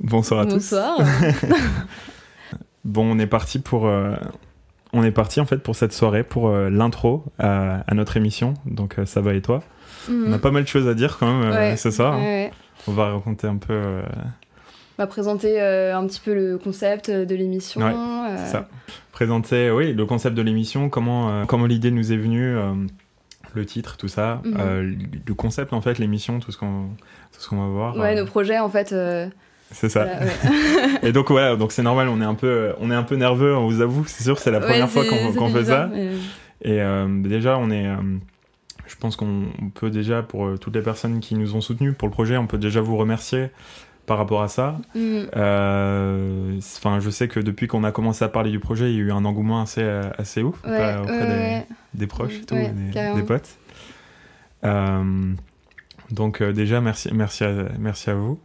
Bonsoir à Bonsoir. tous. bon, on est parti pour. euh, on est parti en fait pour cette soirée, pour euh, l'intro à, à notre émission. Donc euh, ça va et toi On a pas mal de choses à dire quand même euh. Ouais. ce soir. hein. Ouais. On va raconter un peu. euh, On va présenter euh, un petit peu le concept de l'émission. Euh, c'est ça. Présenter, oui, le concept de l'émission, comment, euh, comment l'idée nous est venue, euh, le titre, tout ça, Mhm. euh, le concept en fait, l'émission, tout ce qu'on, tout ce qu'on va voir. Ouais, euh, nos projets en fait. C'est ça. voilà, ouais. Et donc voilà, donc c'est normal, on est un peu, on est un peu nerveux, on vous avoue, c'est sûr, c'est la Ouais, première fois qu'on, fait ça. mais- Et euh, déjà, on est. euh, je pense qu'on on peut déjà, pour euh, toutes les personnes qui nous ont soutenus pour le projet, on peut déjà vous remercier par rapport à ça. Mm. Enfin, je sais que depuis qu'on a commencé à parler du projet, il y a eu un engouement assez, assez ouf Ouais, pas- auprès des, proches et tout, des, potes. Donc déjà, merci, merci, à, merci à vous.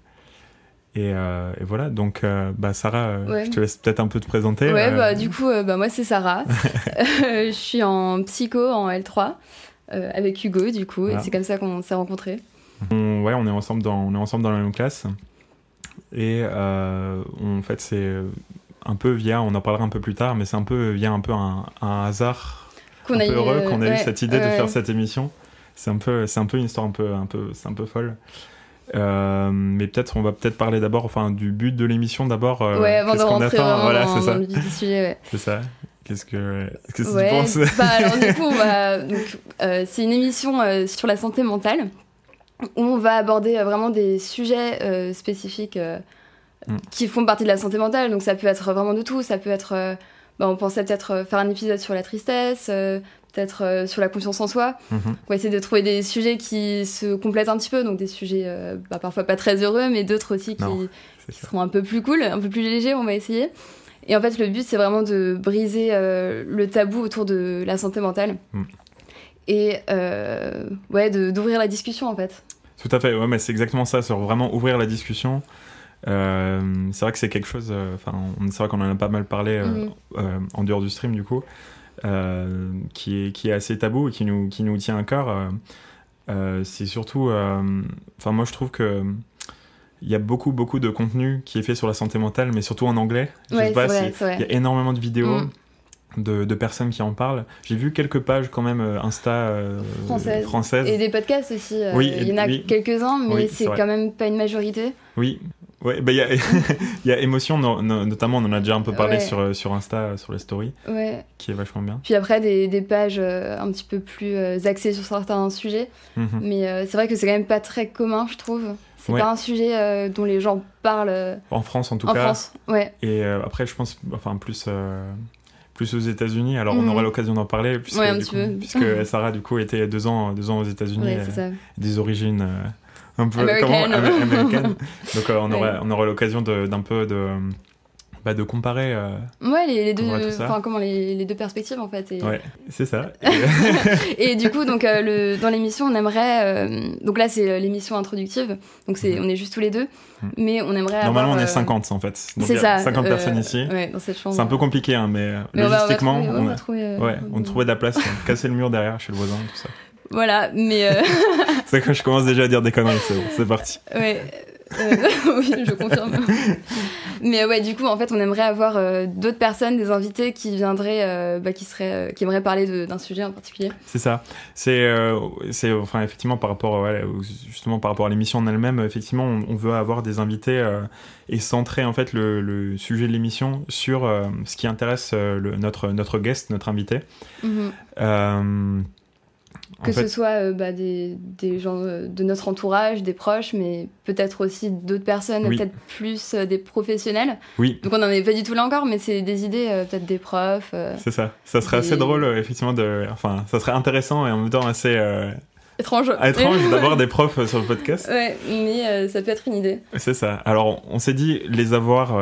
Et, euh, et voilà, donc euh, bah, Sarah, euh, Ouais. je te laisse peut-être un peu te présenter. Ouais, euh, bah du coup, bah, moi c'est Sarah. Je suis en psycho en L3 euh, avec Hugo, du coup, Voilà. et c'est comme ça qu'on s'est rencontrés. On, ouais, on est ensemble dans, on est ensemble dans la même classe. Et on- en fait, c'est un peu via, on en parlera un peu plus tard, mais c'est un peu via un peu un, un hasard Qu'on un peu eu, heureux qu'on a eu cette idée de faire cette émission. C'est un peu, un peu une histoire un peu, un peu, c'est un peu folle. Euh, mais peut-être, on va peut-être parler d'abord, enfin, du but de l'émission d'abord. euh, Ouais, avant de qu'est-ce qu'on attend Voilà, c'est ça, sujet, ouais. c'est ça. Qu'est-ce que, qu'est-ce que Ouais, tu penses? bah alors du coup, on va- donc, euh, c'est une émission sur la santé mentale où on va aborder vraiment des sujets spécifiques Mm. qui font partie de la santé mentale. Donc ça peut être vraiment de tout. Ça peut être, bah, on pensait peut-être faire un épisode sur la tristesse, peut-être euh, sur la confiance en soi. Mhm. On va essayer de trouver des sujets qui se complètent un petit peu, donc des sujets euh, bah, parfois pas très heureux, mais d'autres aussi qui, Non, C'est qui ça. seront un peu plus cool, un peu plus légers, on va essayer. Et en fait, le but, c'est vraiment de briser euh, le tabou autour de la santé mentale. Mm. Et ouais, d'ouvrir la discussion, en fait. Tout à fait, ouais, mais c'est exactement ça, sur vraiment ouvrir la discussion. C'est vrai que c'est quelque chose, enfin, c'est vrai qu'on en a pas mal parlé euh, en dehors du stream, du coup, euh, qui, est, qui est assez tabou et qui nous, qui nous tient à cœur. euh, euh, c'est surtout, enfin, moi je trouve que il y a beaucoup, beaucoup de contenu qui est fait sur la santé mentale, mais surtout en anglais. Je Ouais, sais pas il y a énormément de vidéos. Mm. De, de personnes qui en parlent. J'ai vu quelques pages quand même Insta euh, Françaises. françaises. Et des podcasts aussi. euh, Oui, il y en a oui. quelques-uns, mais Oui, c'est quand même pas une majorité. Oui, ouais, bah il y a, il y a émotion, no- no- notamment on en a déjà un peu parlé Ouais. sur, euh, sur Insta, euh, sur les stories, Ouais. qui est vachement bien. Puis après, des, des pages euh, un petit peu plus euh, axées sur certains sujets. Mhm. Mais euh, c'est vrai que c'est quand même pas très commun, je trouve. C'est Ouais. pas un sujet dont les gens parlent En France en tout en cas. France. Ouais. Et après, je pense, enfin plus, plus aux États-Unis. Alors on Mhm. aura l'occasion d'en parler puisque, Ouais, du coup, puisque Sarah du coup était deux ans, deux ans aux États-Unis, Ouais, euh, des origines euh, un peu American. comment Am- américaines. Donc euh, on Ouais. aura, on aura l'occasion d'un peu de, bah, de comparer. euh, Ouais, les, les deux, enfin comment les, les deux perspectives en fait. Et, Ouais, c'est ça. et du coup, donc euh, le, dans l'émission, on aimerait, euh, donc là c'est l'émission introductive, donc c'est, Mhm. on est juste tous les deux, Mhm. mais on aimerait. Normalement, avoir, on est euh, 50 en fait. C'est a ça. 50 euh, personnes ici. Ouais, dans cette chambre. C'est un peu compliqué, hein, mais, Mais on va- on va logistiquement, trouver- on on va a- trouver, Ouais, on trouvait de la place, on cassait le mur derrière chez le voisin, tout ça. Voilà, mais euh, C'est que je commence déjà à dire des conneries, c'est bon, c'est parti. ouais. euh, oui, je confirme. Mais euh, ouais, du coup, en fait, on aimerait avoir euh, d'autres personnes, des invités qui viendraient, bah, qui seraient, qui aimeraient parler d'un sujet en particulier. C'est ça. C'est, c'est, enfin, effectivement, par rapport, ouais, justement, par rapport à l'émission en elle-même, effectivement, on, on veut avoir des invités et centrer en fait le, le sujet de l'émission sur ce qui intéresse le- notre notre guest, notre invité. En Que fait, ce soit euh, bah, des, des gens euh, de notre entourage, des proches, mais peut-être aussi d'autres personnes, Oui. peut-être plus euh, des professionnels. oui, Donc on n'en est pas du tout là encore, mais c'est des idées, peut-être des profs. c'est ça. Ça serait assez drôle, effectivement, de, enfin, ça serait intéressant et en même temps assez euh, étranges. étrange d'avoir des profs sur le podcast. Ouais, mais ça peut être une idée. C'est ça. Alors, on s'est dit les avoir,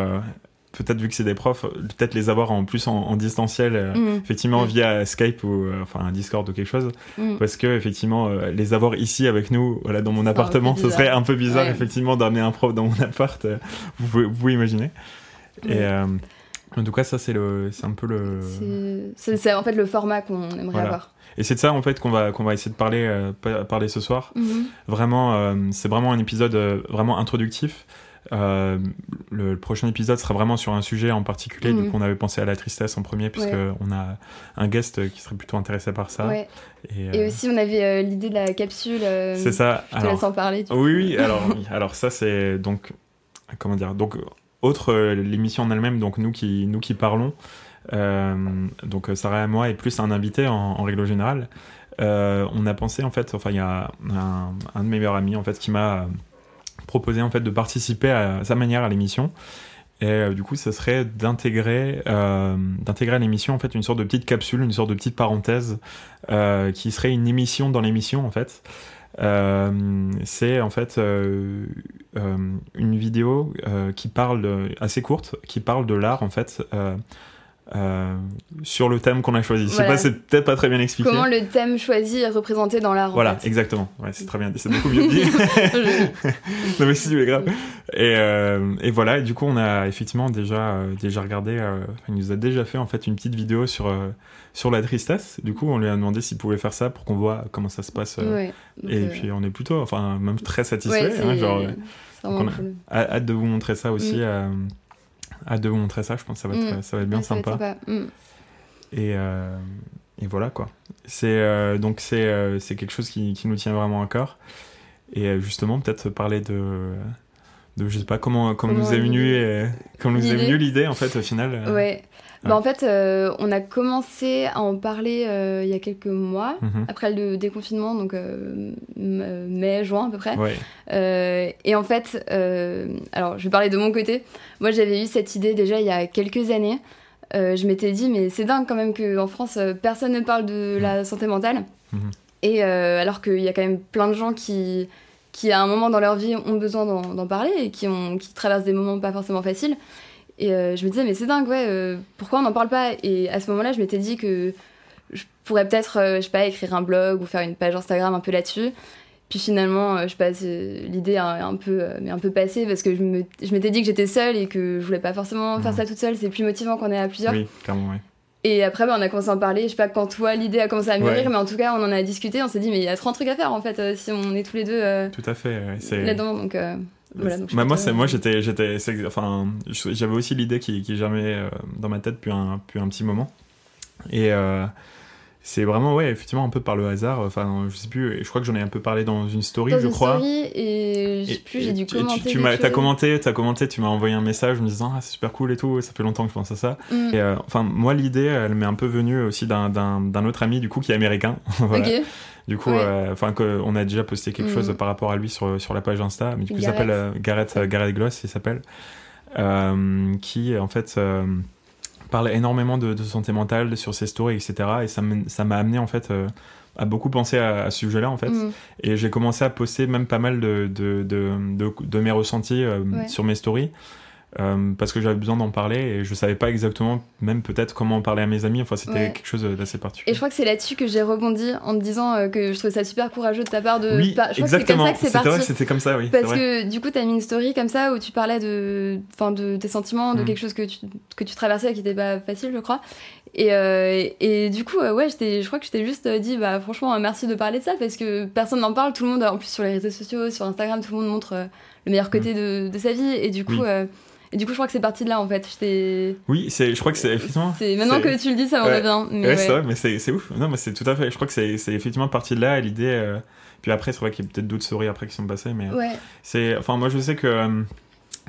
peut-être vu que c'est des profs, peut-être les avoir en plus en, en distanciel, euh, Mhm. effectivement Mm. via Skype ou euh, enfin un Discord ou quelque chose, Mhm. parce que effectivement euh, les avoir ici avec nous, voilà, dans mon appartement, ce serait un peu bizarre Ouais. effectivement d'amener un prof dans mon appart. vous, pouvez, vous pouvez imaginer. Et euh, en tout cas, ça c'est le, c'est un peu le. C'est- C'est c'est en fait le format qu'on aimerait Voilà. avoir. Et c'est de ça en fait qu'on va qu'on va essayer de parler pa- parler ce soir. Mhm. Vraiment, euh, c'est vraiment un épisode vraiment introductif. Euh, le, prochain épisode sera vraiment sur un sujet en particulier. Mhm. coup, on avait pensé à la tristesse en premier, puisque Ouais. on a un guest qui serait plutôt intéressé par ça. Ouais. Et, Et euh, aussi, on avait euh, l'idée de la capsule. c'est ça. Je te laisse en parler. du. Oui, oui. Alors, alors ça, c'est donc comment dire. Donc, autre l'émission en elle-même. Donc, nous qui nous qui parlons. donc, Sarah et moi et plus un invité en, en règle générale. on a pensé en fait. Enfin, il y a un, un de mes meilleurs amis en fait qui m'a proposé en fait de participer à sa manière à l'émission. Et euh, du coup, ça serait d'intégrer, euh, d'intégrer à l'émission en fait une sorte de petite capsule, une sorte de petite parenthèse euh, qui serait une émission dans l'émission en fait. C'est en fait une vidéo qui parle assez courte, qui parle de l'art en fait. Euh, sur le thème qu'on a choisi. Je sais pas, c'est peut-être pas très bien expliqué. Comment le thème choisi est représenté dans l'art. en Voilà, fait. exactement. Ouais, c'est très bien dit, c'est beaucoup mieux dit. non mais si, mais grave. Et, euh, et voilà, et du coup on a effectivement déjà euh, déjà regardé, il nous a déjà fait en fait une petite vidéo sur sur la tristesse. Du coup on lui a demandé s'il pouvait faire ça pour qu'on voit comment ça se passe. Ouais. Et puis on est plutôt, enfin même très satisfait. hein, genre, on a- hâte de vous montrer ça aussi. Mm. Euh, hâte de vous montrer ça. Je pense que ça va être Mm. ça va être bien Ouais, ça va être sympa. Mm. Et, euh, et voilà quoi. C'est euh, donc c'est euh, quelque chose qui, qui nous tient vraiment à cœur. Et euh, justement peut-être parler de de je sais pas comment comment, Comment nous est venue l'idée- et- comment nous est l'idée. venue l'idée en fait au final. euh, Ouais. Bah, en fait, euh, on a commencé à en parler euh, il y a quelques mois, mhm. après le déconfinement, donc euh, mai, juin à peu près. Ouais. Et en fait, alors je vais parler de mon côté. Moi, j'avais eu cette idée déjà il y a quelques années. Je m'étais dit, mais c'est dingue quand même qu'en France, personne ne parle de la santé mentale. Mhm. Et alors qu'il y a quand même plein de gens qui, qui, à un moment dans leur vie, ont besoin d'en d'en parler et qui, ont, qui traversent des moments pas forcément faciles. Et euh, je me disais, mais c'est dingue, ouais, euh, pourquoi on n'en parle pas? Et à ce moment-là, je m'étais dit que je pourrais peut-être, euh, je sais pas, écrire un blog ou faire une page Instagram un peu là-dessus. Puis finalement, euh, je sais pas, l'idée a un peu, mais un peu passée parce que je me- je m'étais dit que j'étais seule et que je voulais pas forcément faire Mhm. ça toute seule. C'est plus motivant quand on est à plusieurs. Oui, clairement, ouais. Et après, bah, on a commencé à en parler. Je sais pas quand toi, l'idée a commencé à mûrir, Ouais. mais en tout cas, on en a discuté. On s'est dit, mais il y a trop de trucs à faire en fait si on est tous les deux Tout à fait. ouais, c'est- là-dedans. Donc voilà. Donc, Bah, moi, c'est, moi, j'étais, j'étais, enfin, j'avais aussi l'idée qui, qui germait euh, dans ma tête depuis un, depuis un petit moment. Et euh, c'est vraiment, ouais, effectivement, un peu par le hasard. Enfin, je sais plus, je crois que j'en ai un peu parlé dans une story, dans je une crois. story et je sais plus, j'ai dû tu, commenter. tu, tu m'as, t'as commenté, t'as commenté, tu m'as envoyé un message me disant ah c'est super cool et tout, ça fait longtemps que je pense à ça. Mm. Et euh, enfin moi l'idée elle m'est un peu venue aussi d'un, d'un, d'un autre ami du coup qui est américain. Voilà. Ok. Du coup Ouais. euh, enfin on a déjà posté quelque Mm. chose par rapport à lui sur sur la page Insta, mais du coup il s'appelle euh, Gareth euh, Gareth Gloss il s'appelle, qui en fait parle énormément de, de santé mentale sur ses stories etc. Et ça m'a, amené en fait euh, à beaucoup penser à, à ce sujet-là en fait. Mm. Et j'ai commencé à poster même pas mal de, de, de, de, de mes ressentis euh, Ouais. sur mes stories. Euh, parce que j'avais besoin d'en parler et je savais pas exactement, même peut-être comment en parler à mes amis. Enfin, c'était Ouais. quelque chose d'assez Et particulier. je crois que c'est là-dessus que j'ai rebondi en me disant euh, que je trouvais ça super courageux de ta part de. oui, je crois exactement. que c'est comme ça que c'est C'était vrai, comme ça, oui. Parce vrai. que du coup, t'as mis une story comme ça où tu parlais de, enfin, de tes sentiments, de Mm. quelque chose que tu, que tu traversais et qui était pas facile, je crois. Et, euh, et du coup, ouais, je crois que je t'ai juste dit, bah franchement, merci de parler de ça parce que personne n'en parle. Tout le monde, en plus sur les réseaux sociaux, sur Instagram, tout le monde montre le meilleur côté de, de sa vie. Et du coup, Mm. Oui. euh, et du coup, je crois que c'est parti de là en fait. Oui, je crois que c'est effectivement. C'est maintenant que tu le dis, ça Ouais. revient. Mais Ouais, ouais. c'est vrai, mais c'est, ouf. Non, mais c'est tout à fait. Je crois que c'est, effectivement parti de là, l'idée. euh, Puis après, c'est vrai qu'il y a peut-être d'autres stories après qui sont passées, mais. Ouais. C'est, enfin, moi, je sais que euh,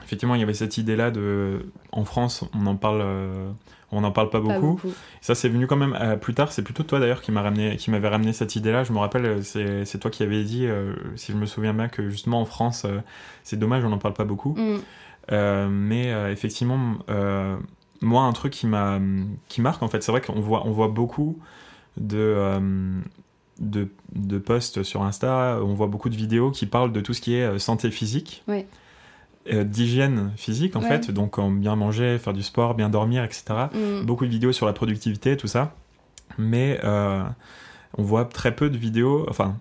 effectivement, il y avait cette idée-là de, en France, on en parle, euh, on n'en parle pas Pas beaucoup. Ça, c'est venu quand même euh, plus tard. C'est plutôt toi d'ailleurs qui m'a ramené, qui m'avait ramené cette idée-là. Je me rappelle, euh, c'est, c'est toi qui avais dit, euh, si je me souviens bien, que justement en France, euh, c'est dommage, on n'en parle pas beaucoup. Mm. Euh, mais euh, effectivement, euh, moi, un truc qui m'a, qui marque en fait, c'est vrai qu'on voit, on voit beaucoup de euh, de, de posts sur Insta, on voit beaucoup de vidéos qui parlent de tout ce qui est euh, santé physique, euh, d'hygiène physique en Ouais. fait, donc en bien manger, faire du sport, bien dormir, etc. Mm. Beaucoup de vidéos sur la productivité, tout ça, mais euh, on voit très peu de vidéos, enfin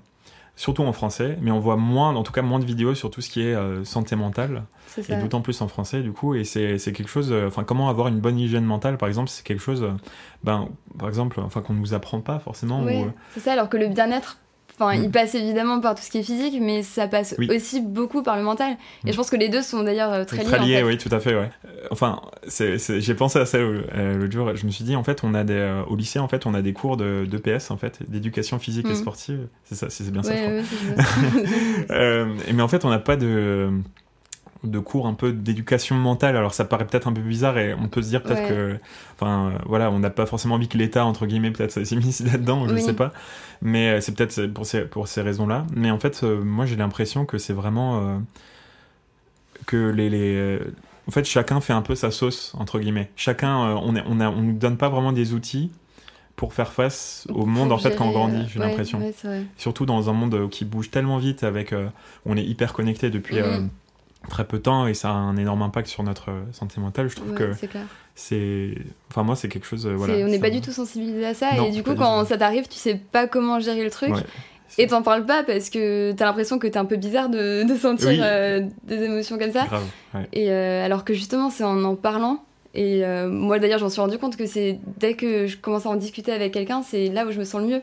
surtout en français, mais on voit moins, en tout cas moins de vidéos sur tout ce qui est euh, santé mentale. Et d'autant plus en français du coup. Et c'est quelque chose euh, enfin comment avoir une bonne hygiène mentale par exemple c'est quelque chose euh, ben par exemple enfin qu'on nous apprend pas forcément Ouais, ou, euh, c'est ça, alors que le bien-être, Enfin, Mm. il passe évidemment par tout ce qui est physique, mais ça passe Oui. aussi beaucoup par le mental. Et Mm. je pense que les deux sont d'ailleurs euh, très liés. Très en lié, fait. oui, tout à fait, ouais. Euh, Enfin, j'ai pensé à ça euh, l'autre jour. Je me suis dit, en fait, on a des, euh, au lycée, en fait, on a des cours de d'EPS, en fait, d'éducation physique et Mhm. sportive. C'est ça, c'est bien ça, je Ouais, crois. ouais, c'est ça. Euh, et- mais en fait, on n'a pas de de cours un peu d'éducation mentale alors ça paraît peut-être un peu bizarre et on peut se dire peut-être Ouais. que enfin voilà on n'a pas forcément envie que l'État entre guillemets peut-être s'est mis là-dedans je Oui. sais pas mais euh, c'est peut-être pour ces pour ces raisons-là mais en fait euh, moi j'ai l'impression que c'est vraiment euh, que les, les en fait chacun fait un peu sa sauce entre guillemets chacun on est, on a on nous donne pas vraiment des outils pour faire face au monde en fait quand on grandit j'ai ouais, l'impression ouais, surtout dans un monde qui bouge tellement vite avec euh, on est hyper connecté depuis Mhm. euh, très peu de temps et ça a un énorme impact sur notre euh, santé mentale je trouve Ouais, que c'est enfin moi c'est quelque chose euh, voilà on n'est pas du tout sensibilisé à ça. Non, et du coup, quand ça t'arrive, tu sais pas comment gérer le truc. Ouais. Et t'en parles pas parce que t'as l'impression que t'es un peu bizarre de, de sentir Oui. euh, des émotions comme ça. grave ouais. Et euh, alors que justement, c'est en en parlant. Et euh, moi d'ailleurs, j'en suis rendu compte que c'est dès que je commence à en discuter avec quelqu'un, c'est là où je me sens le mieux.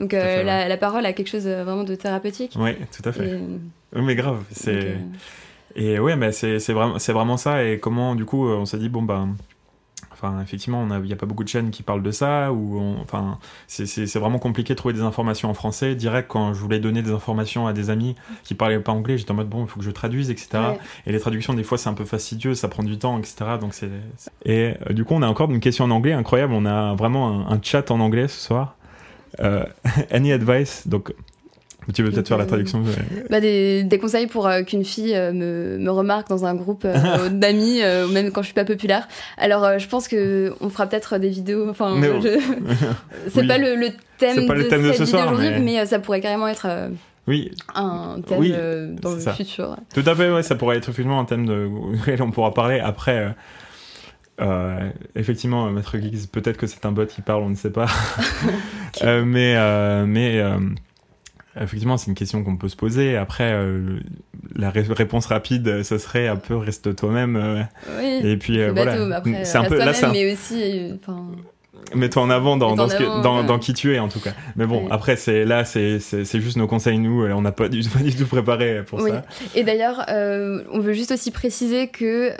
Donc fait, la, la parole a quelque chose vraiment de thérapeutique. ouais tout à fait Et, Oui, mais grave c'est Et ouais, mais c'est vraiment, ça. Et comment, du coup, euh, on s'est dit, bon, ben. Enfin, effectivement, il n'y a pas beaucoup de chaînes qui parlent de ça. Ou on- enfin, c'est- vraiment compliqué de trouver des informations en français. Direct, quand je voulais donner des informations à des amis qui parlaient pas anglais, j'étais en mode, bon, il faut que je traduise, etc. ouais. Et les traductions, des fois, c'est un peu fastidieux, ça prend du temps, etc. Donc c'est. Et euh, du coup, on a encore une question en anglais incroyable. On a vraiment un, un chat en anglais ce soir. Euh, any advice? Donc, tu veux peut-être faire la euh, traduction ouais. Bah, des, des conseils pour euh, qu'une fille euh, me, me remarque dans un groupe euh, d'amis, même quand je suis pas populaire. Alors, je pense que on fera peut-être des vidéos. Enfin, je- c'est Oui. pas le, le thème le de thème de cette ce vidéo soir, mais- mais... ça pourrait carrément être Oui, un thème Oui, dans le ça. futur. Tout à fait, ouais, ça pourrait être effectivement un thème de... on pourra parler après. euh, effectivement, Maître Geeks, peut-être que c'est un bot qui parle, on ne sait pas. Euh, mais euh, mais effectivement, c'est une question qu'on peut se poser. Après, euh, la ré- réponse rapide, euh, ça serait un peu reste toi-même. euh, Oui. et puis euh, voilà. c'est un peu là, un- mais aussi, mets-toi en avant dans, dans, en ce que- avant, dans, ouais. dans qui tu es en tout cas. Mais bon, après c'est là, c'est juste nos conseils nous. On n'a pas du, pas du tout préparé pour Oui. ça. Et d'ailleurs, on veut juste aussi préciser que,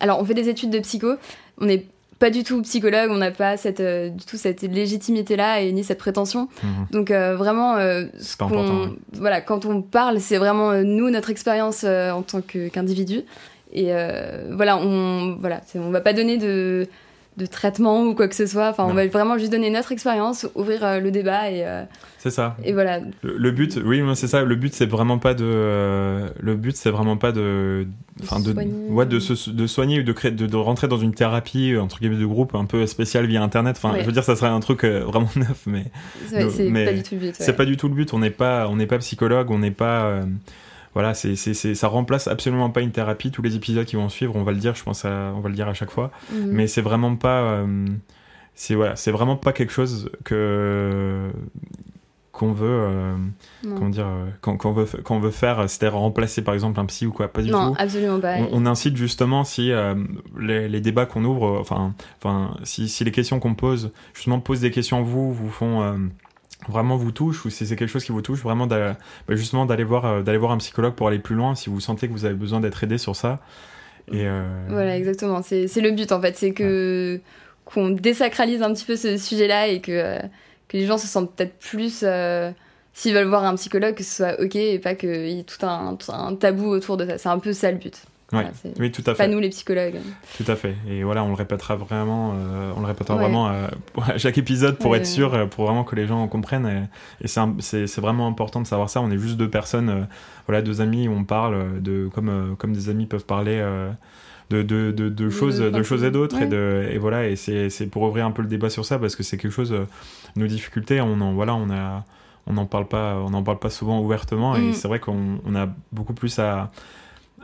alors, on fait des études de psycho. On n'est pas du tout psychologue, on n'a pas cette, euh, du tout cette légitimité-là et ni cette prétention. Mhm. Donc euh, vraiment, euh, ce ouais. voilà, quand on parle, c'est vraiment nous notre expérience en tant qu'individu. Et voilà, on voilà, on va pas donner de de traitement ou quoi que ce soit. Enfin, Non. on va vraiment juste donner notre expérience, ouvrir le débat et, C'est ça. et voilà. Le, le but, oui, c'est ça. Le but, c'est vraiment pas de. le but, c'est vraiment pas de. Enfin, de, soigner. ouais, de, se, de soigner ou de, créer, de, de rentrer dans une thérapie, entre guillemets, de groupe un peu spéciale via Internet. Enfin, Ouais. je veux dire, ça serait un truc euh, vraiment neuf, mais C'est pas du tout le but. c'est pas du tout le but. On n'est pas, on n'est pas psychologue, on n'est pas. euh, voilà, c'est, ça remplace absolument pas une thérapie. Tous les épisodes qui vont suivre, on va le dire, je pense, à- on va le dire à chaque fois. Mhm. Mais c'est vraiment pas. euh, c'est voilà, c'est vraiment pas quelque chose que qu'on veut. euh, comment dire euh, qu'on qu'on veut fa- qu'on veut faire c'est-à-dire remplacer par exemple un psy ou quoi pas du Non, tout absolument pas. on, on incite justement si euh, les, les débats qu'on ouvre euh, enfin enfin si, si les questions qu'on pose justement posent des questions vous vous font euh, vraiment vous touchent ou si c'est quelque chose qui vous touche vraiment bah, justement d'aller voir euh, d'aller voir un psychologue pour aller plus loin si vous sentez que vous avez besoin d'être aidé sur ça et euh, Voilà, exactement. C'est le but en fait, c'est que qu'on désacralise un petit peu ce sujet-là et que euh, que les gens se sentent peut-être plus euh, s'ils veulent voir un psychologue que ce soit ok et pas qu'il y ait tout un, tout un tabou autour de ça. C'est un peu ça le but. ouais, Voilà, c'est oui tout à pas fait nous les psychologues. Tout à fait. Et voilà, on le répétera vraiment, euh, on le répétera Ouais. vraiment euh, à chaque épisode pour Ouais. être sûr, pour vraiment que les gens comprennent. Et, et c'est vraiment important de savoir ça. On est juste deux personnes, euh, voilà, deux amis, on parle de comme comme des amis peuvent parler. De, de, de, de choses, de choses et d'autres et, Ouais. de, et voilà et c'est pour ouvrir un peu le débat sur ça parce que c'est quelque chose euh, nos difficultés on en voilà on a on n'en parle pas on n'en parle pas souvent ouvertement et Mm. c'est vrai qu'on on a beaucoup plus à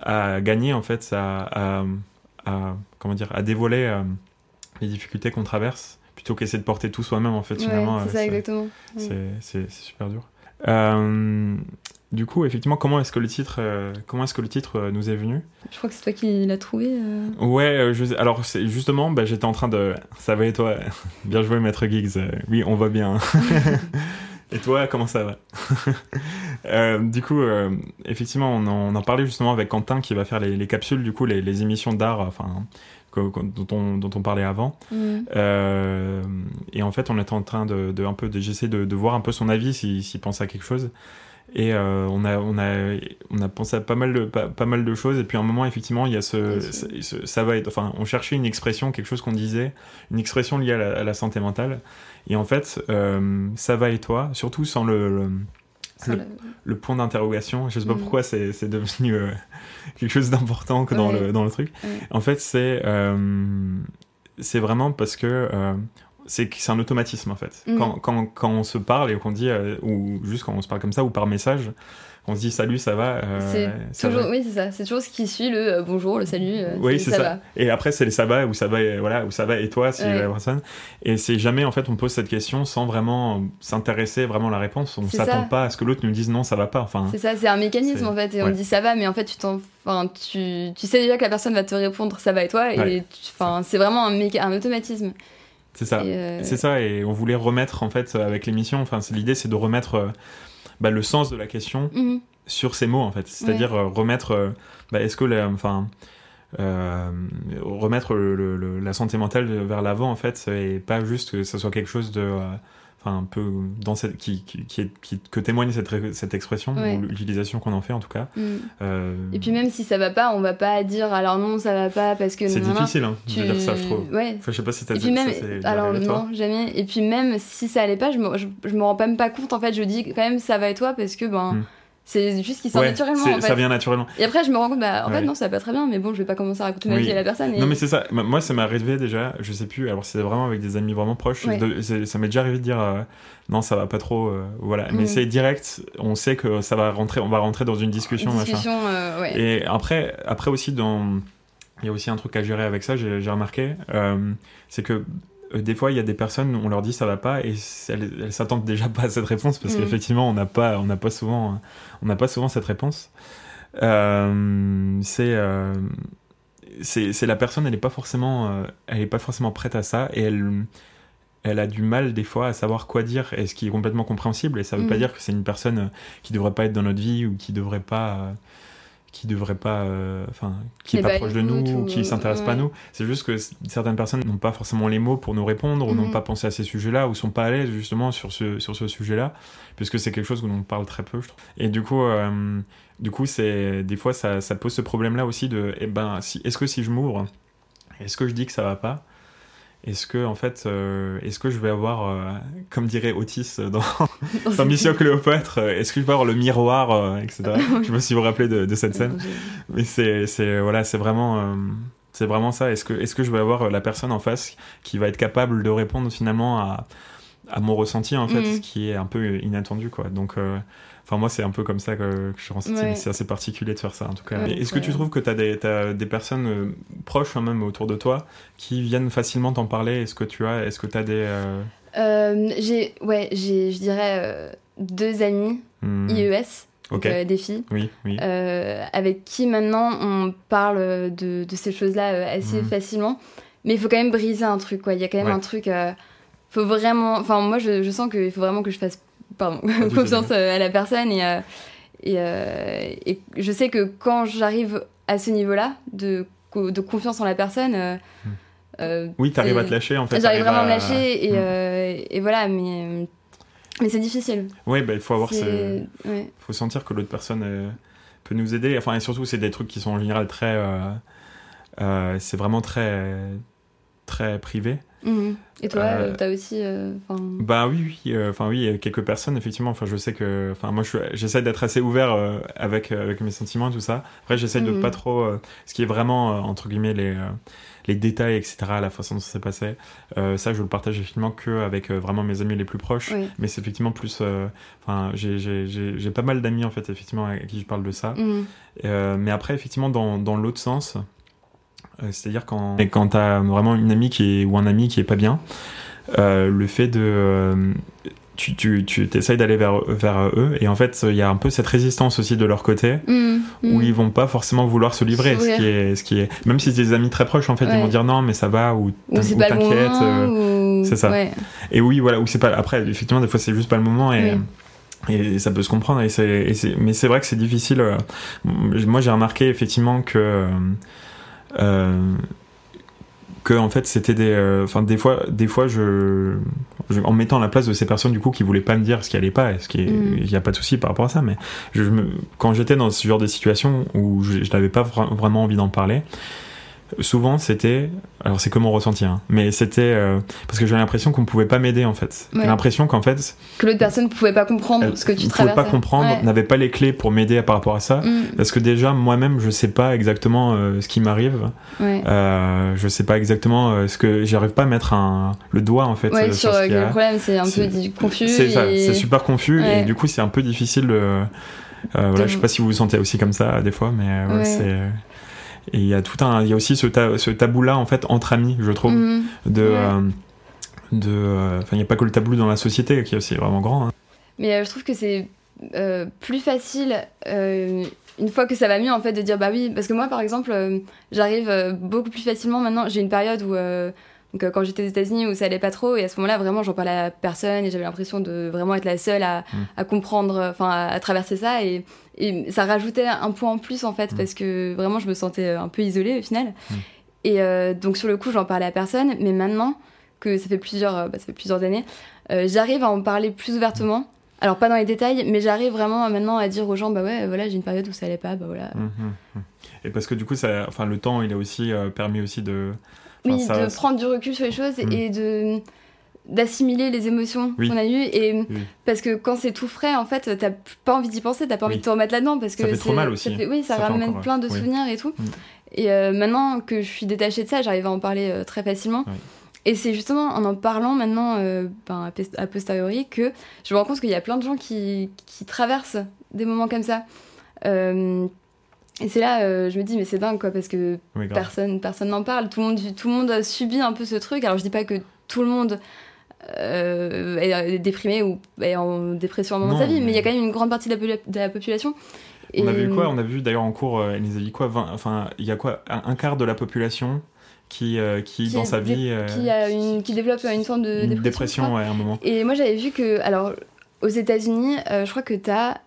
à gagner en fait à, à, à- comment dire à dévoiler euh, les difficultés qu'on traverse plutôt qu'essayer de porter tout soi-même en fait Ouais, finalement c'est euh, ça exactement. Ouais. c'est super dur Euh, du coup effectivement comment est-ce que le titre euh, comment est-ce que le titre euh, nous est venu? Je crois que c'est toi qui l'as trouvé. euh. Ouais, je, alors c'est justement, bah, j'étais en train de. Ça va et toi? Bien joué, maître Giggs. Oui, on va bien. Et toi, comment ça va? Du coup, effectivement, on en, on en, parlait justement avec Quentin qui va faire les, les capsules, du coup, les, les émissions d'art, enfin, dont on, dont on parlait avant. Mm. Euh, et en fait, on était en train de, de un peu, j'essaie de, de, voir un peu son avis, s'il si, pense à quelque chose. Et euh, on, a, on, a, on a pensé à pas mal, de, pas, pas, mal de choses. Et puis à un moment, effectivement, il y a ce, ça va être. Enfin, on cherchait une expression, quelque chose qu'on disait, une expression liée à la, à la, santé mentale. Et en fait, euh, ça va et toi, surtout sans le, le le, le, point d'interrogation. Je sais pas mmh. pourquoi c'est devenu euh, quelque chose d'important que dans, le, dans le truc. En fait, c'est euh, c'est vraiment parce que euh, c'est un automatisme en fait. Mmh. Quand, quand, quand, on se parle et qu'on dit, euh, ou juste quand on se parle comme ça, ou par message, on se dit salut, ça va. Euh, c'est toujours, va. oui, c'est ça. C'est toujours ce qui suit le euh, bonjour, le salut. Oui, c'est ça. ça. Et après, c'est les ça va ou ça va, et, voilà, ou ça va et toi si Ouais. la personne. Et c'est jamais en fait on pose cette question sans vraiment s'intéresser vraiment à la réponse. On C'est s'attend pas à ce que l'autre nous dise non, ça va pas. Enfin, C'est ça, c'est un mécanisme c'est- en fait. Et on dit ça va, mais en fait, tu t'en. Enfin, tu, tu sais déjà que la personne va te répondre ça va et toi. Et Ouais. enfin, c'est vraiment un, méca- un automatisme. C'est ça. Et, euh, C'est ça, et on voulait remettre en fait avec l'émission. Enfin, l'idée, c'est de remettre euh, bah, le sens de la question mhm. sur ces mots en fait. C'est-à-dire euh, remettre, bah, est-ce que la, enfin, euh, remettre le, le- le- la santé mentale vers l'avant en fait, et pas juste que ce soit quelque chose de, enfin un peu dans cette, qui, qui, qui, est- qui- que témoigne cette, cette expression Ouais. ou l'utilisation qu'on en fait en tout cas. Mhm. Euh, Et puis même si ça va pas, on va pas dire alors non, ça va pas parce que. c'est difficile hein, Tu... de dire ça, je trouve. Ouais. Enfin, je sais pas si t'as puis même, ça, alors non, jamais. Et puis même si ça allait pas, je me, je, je me rends même pas compte en fait. Je dis quand même ça va et toi parce que ben Hmm. C'est juste qu'il sort Ouais, naturellement en fait. ça vient naturellement. Et après je me rends compte bah en Ouais. fait non ça va pas très bien, mais bon je vais pas commencer à raconter ma Oui. vie à la personne. Et... Non mais c'est ça, moi ça m'est arrivé déjà, je sais plus, alors c'est vraiment avec des amis vraiment proches, Ouais. de- c'est- ça m'est déjà arrivé de dire euh, non ça va pas trop, euh, voilà, mais Mhm. c'est direct, on sait que ça va rentrer, on va rentrer dans une discussion, Une discussion, euh. Et après, après aussi dans, il y a aussi un truc à gérer avec ça, j'ai remarqué, c'est que des fois il y a des personnes, on leur dit ça va pas et elles, elles s'attendent déjà pas à cette réponse parce Mhm. qu'effectivement on n'a pas, on n'a pas souvent, euh, on n'a pas souvent cette réponse. Euh, c'est euh, c'est la personne elle est pas forcément euh, elle est pas forcément prête à ça et elle elle a du mal des fois à savoir quoi dire et ce qui est complètement compréhensible et ça veut pas dire que c'est une personne euh, qui devrait pas être dans notre vie ou qui devrait pas euh, qui devrait pas euh, enfin qui est Eh pas ben, proche de nous ou ou- qui s'intéresse pas à nous. C'est juste que certaines personnes n'ont pas forcément les mots pour nous répondre ou n'ont Mhm. pas pensé à ces sujets-là ou sont pas à l'aise justement sur ce sur ce sujet-là puisque c'est quelque chose où l'on parle très peu je trouve. Et du coup euh, du coup c'est des fois ça, ça pose ce problème là aussi de eh ben si est-ce que si je m'ouvre est-ce que je dis que ça va pas? Est-ce que en fait euh, est-ce que je vais avoir euh, comme dirait Otis dans, dans Mission Cléopâtre euh, est-ce que je vais avoir le miroir euh, etc je vous vous rappelez de, de cette scène. Mais c'est c'est voilà c'est vraiment euh, c'est vraiment ça. Est-ce que est-ce que je vais avoir euh, la personne en face qui va être capable de répondre finalement à à mon ressenti en fait Mhm. ce qui est un peu inattendu quoi. Donc euh, Enfin, moi, c'est un peu comme ça que, que je ressens. Ouais. mais C'est assez particulier de faire ça, en tout cas. Ouais, Est-ce que tu ouais. trouves que tu as des, personnes euh, proches, quand même, autour de toi, qui viennent facilement t'en parler? Est-ce que tu as, est-ce que tu as des. euh, Euh, j'ai, ouais, j'ai, je dirais euh, deux amis hmm, IES, donc, Ok. euh, des filles, Oui, oui. euh, avec qui maintenant on parle de, de ces choses-là assez Mhm. facilement. Mais il faut quand même briser un truc, quoi. Il y a quand même Ouais. un truc. euh, faut vraiment. Enfin, moi, je, je sens qu'il faut vraiment que je fasse pardon, Vas-y, confiance euh, à la personne. Et, euh, et, euh, et je sais que quand j'arrive à ce niveau-là de, co- de confiance en la personne. euh, Oui, tu arrives c'est- à te lâcher, en fait. J'arrive t'arrives vraiment à me lâcher et, Hmm. euh, et voilà, mais, mais c'est difficile. Oui, bah, il faut avoir ce. Ouais. faut sentir que l'autre personne euh, peut nous aider. Enfin, et surtout, c'est des trucs qui sont en général très. c'est vraiment très. très privé. Mhm. Et toi, Euh, euh, t'as aussi. euh, Bah oui, oui, euh, enfin oui, y a quelques personnes effectivement. Enfin, je sais que, enfin moi, j'essaie d'être assez ouvert euh, avec euh, avec mes sentiments et tout ça. Après, j'essaie de Mhm. pas trop, euh, ce qui est vraiment euh, entre guillemets les euh, les détails, etc. La façon dont ça s'est passé. Euh, ça, je le partage effectivement que avec euh, vraiment mes amis les plus proches. oui. Mais c'est effectivement plus, euh, enfin, j'ai j'ai j'ai j'ai pas mal d'amis en fait effectivement à qui je parle de ça. Euh, mais après, effectivement, dans, dans l'autre sens, euh, c'est-à-dire quand, quand t'as vraiment une amie qui est, ou un ami qui est pas bien, euh, le fait de. euh, tu, tu, tu essayes d'aller vers, vers eux, et en fait, il y a un peu cette résistance aussi de leur côté, Mhm. où Mhm. ils vont pas forcément vouloir se livrer, ce qui, est, ce qui est. Même si c'est des amis très proches, en fait, ils Ouais. vont dire non, mais ça va, ou, t'inquiète. euh, ou C'est ça. Et oui, voilà, ou c'est pas. Après, effectivement, des fois, c'est juste pas le moment et. Et ça peut se comprendre, et c'est, mais c'est vrai que c'est difficile. Euh, moi, j'ai remarqué effectivement que euh, que en fait c'était des euh, enfin des fois des fois je, en mettant la place de ces personnes du coup qui voulaient pas me dire ce qui allait pas ce qui mm. il y a pas de souci par rapport à ça mais je me, quand j'étais dans ce genre de situation où je, je n'avais pas vraiment envie d'en parler souvent c'était alors c'est que mon ressenti hein, mais c'était euh, parce que j'avais l'impression qu'on ne pouvait pas m'aider en fait. J'ai l'impression qu'en fait que l'autre personne ne pouvait pas comprendre ce que tu traversais pouvait pas comprendre n'avait pas les clés pour m'aider par rapport à ça. Mm. parce que déjà moi-même je sais pas exactement euh, ce qui m'arrive. Ouais. euh, je sais pas exactement euh, ce que j'arrive pas à mettre un, le doigt en fait sur, sur le problème c'est un peu confus c'est c'est super confus et du coup c'est un peu difficile de voilà, je sais pas si vous vous sentez aussi comme ça des fois mais c'est et il y a tout un, il y a aussi ce, ce tabou-là en fait entre amis, je trouve, mhm. de, euh, de, euh, enfin il n'y a pas que le tabou dans la société qui est aussi vraiment grand. Hein. Mais euh, je trouve que c'est plus facile une fois que ça va mieux en fait de dire bah oui, parce que moi par exemple, j'arrive beaucoup plus facilement maintenant. J'ai une période où donc quand j'étais aux États-Unis où ça allait pas trop et à ce moment-là vraiment j'en parlais à personne et j'avais l'impression de vraiment être la seule à, mm. à comprendre, enfin à, traverser ça et, et, ça rajoutait un point en plus en fait mm. parce que vraiment je me sentais un peu isolée au final. Mm. Et euh, donc sur le coup j'en parlais à personne, mais maintenant que ça fait plusieurs, euh, bah, ça fait plusieurs années, euh, j'arrive à en parler plus ouvertement. Alors pas dans les détails, mais j'arrive vraiment maintenant à dire aux gens bah ouais voilà j'ai une période où ça allait pas, bah voilà. Et parce que du coup ça, enfin le temps il a aussi permis aussi de oui, de prendre du recul sur les choses mm. et de d'assimiler les émotions qu'on a eues. Et parce que quand c'est tout frais en fait t'as pas envie d'y penser t'as pas envie de te remettre là-dedans parce que ça fait trop mal aussi. oui ça, ramène plein de souvenirs et tout. Mm. et euh, maintenant que je suis détachée de ça j'arrive à en parler euh, très facilement. Et c'est justement en en parlant maintenant euh, ben, a posteriori que je me rends compte qu'il y a plein de gens qui, qui traversent des moments comme ça et c'est là, euh, je me dis, mais c'est dingue, quoi, parce que personne personne n'en parle. Tout le, monde, tout le monde a subi un peu ce truc. Alors, je dis pas que tout le monde euh, est déprimé ou est en dépression à un moment de sa vie, mais il y a quand même une grande partie de la, population. On a vu quoi? On a vu d'ailleurs en cours, euh, Elisa dit quoi? Enfin, il y a quoi? Un, quart de la population qui, qui, dans sa vie. qui, a une, qui développe une forme de dépression. dépression ouais, à un moment. Et moi, j'avais vu que, alors, aux États-Unis, je crois que tu as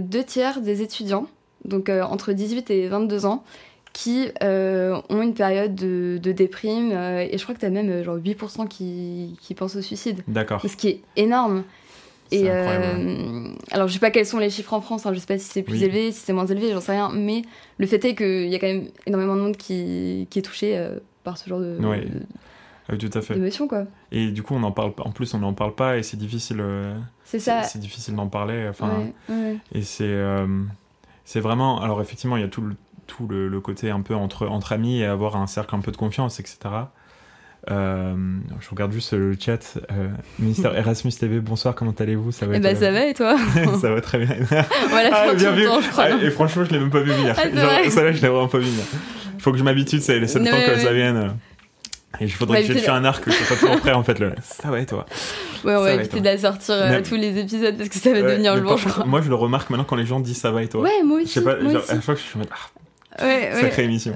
deux tiers des étudiants donc euh, entre 18 et 22 ans, qui euh, ont une période de, déprime. Euh, et je crois que tu as même genre 8% qui, qui pensent au suicide. D'accord. Ce qui est énorme. Et alors, je sais pas quels sont les chiffres en France, hein, je sais pas si c'est plus élevé, si c'est moins élevé, j'en sais rien, mais le fait est qu'il y a quand même énormément de monde qui, qui est touché par ce genre de. Oui. tout à fait. Quoi. Et du coup, on en parle, en plus, on n'en parle pas et c'est difficile. c'est ça. C'est difficile d'en parler. Enfin, Et c'est c'est vraiment. Alors, effectivement, il y a tout le, tout le, côté un peu entre, entre amis et avoir un cercle un peu de confiance, etc. Euh, je regarde juste le chat. Euh, ministère Erasmus TV, bonsoir, comment allez-vous? Ça va, eh ben, ça va et toi? Ça va très bien. voilà, ah, bien vu. je crois, ah, et franchement, je l'ai même pas vu venir. Ah, ça là, je l'ai vraiment pas vu venir. Il faut que je m'habitue, c'est le temps que ça vienne. Et il faudrait que je un arc, que je sois toujours prêt en fait. Le... Ça va et toi Ouais, on va éviter de la sortir euh, tous les épisodes parce que ça va devenir long, je crois. Moi, je le remarque maintenant quand les gens disent ça va et toi. Ouais, moi aussi. Je sais pas, genre, à la fois que je suis en mode, ah, ouais, sacrée émission.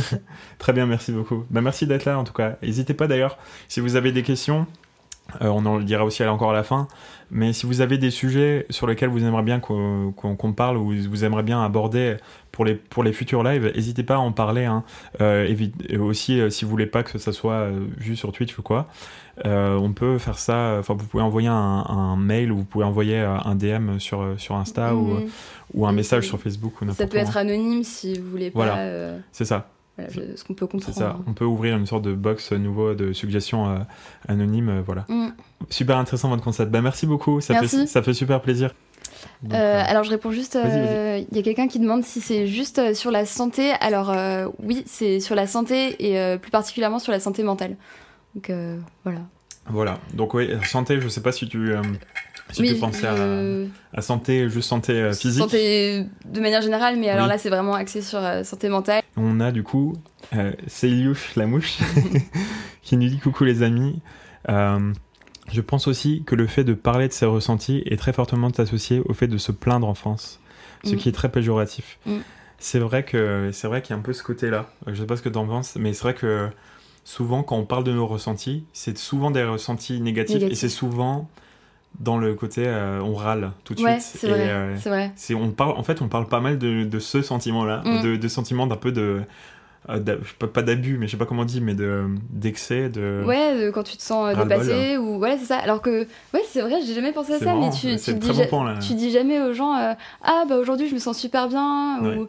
Très bien, merci beaucoup. Bah, merci d'être là en tout cas. N'hésitez pas d'ailleurs, si vous avez des questions, euh, on en le dira aussi encore à la fin. Mais si vous avez des sujets sur lesquels vous aimeriez bien qu'on parle ou vous aimeriez bien aborder pour les, pour les futurs lives, n'hésitez pas à en parler. Hein. Euh, et aussi, euh, si vous voulez pas que ça soit vu sur Twitch ou quoi, on peut faire ça. Enfin, vous pouvez envoyer un, mail ou vous pouvez envoyer un DM sur, sur Insta ou, mhm. ou un message sur Facebook. Ou ça peut être anonyme si vous voulez pas. Voilà, c'est ça ce qu'on peut comprendre. Ça, on peut ouvrir une sorte de box nouveau de suggestions euh, anonymes, euh, voilà. Mm. Super intéressant votre concept. Bah, merci beaucoup, ça, Fait, ça fait super plaisir. Euh, alors je réponds juste, il y a quelqu'un qui demande si c'est juste sur la santé. Alors oui, c'est sur la santé et plus particulièrement sur la santé mentale. Donc voilà. Voilà, donc oui, santé, je sais pas si tu si tu pensais à, santé, juste santé euh, physique. Santé de manière générale, mais alors là, c'est vraiment axé sur euh, santé mentale. On a du coup euh, la mouche qui nous dit coucou les amis. Je pense aussi que le fait de parler de ses ressentis est très fortement associé au fait de se plaindre en France, ce mm. qui est très péjoratif. Mm. C'est vrai que c'est vrai qu'il y a un peu ce côté-là. Je sais pas ce que tu en penses, mais c'est vrai que souvent quand on parle de nos ressentis, c'est souvent des ressentis négatifs, et c'est souvent dans le côté euh, on râle tout de Ouais, suite. c'est vrai. euh, C'est vrai. on parle en fait on parle pas mal de, de ce sentiment-là, Mm. de, de sentiment d'un peu de pas, pas d'abus, mais je sais pas comment on dit, mais de d'excès, de Ouais, euh, quand tu te sens euh, dépassé ou ouais, c'est ça. Alors que ouais, c'est vrai, j'ai jamais pensé à ça, marrant, mais tu, tu dis ja- bon point là. tu dis jamais aux gens euh, ah bah aujourd'hui je me sens super bien Ouais. ou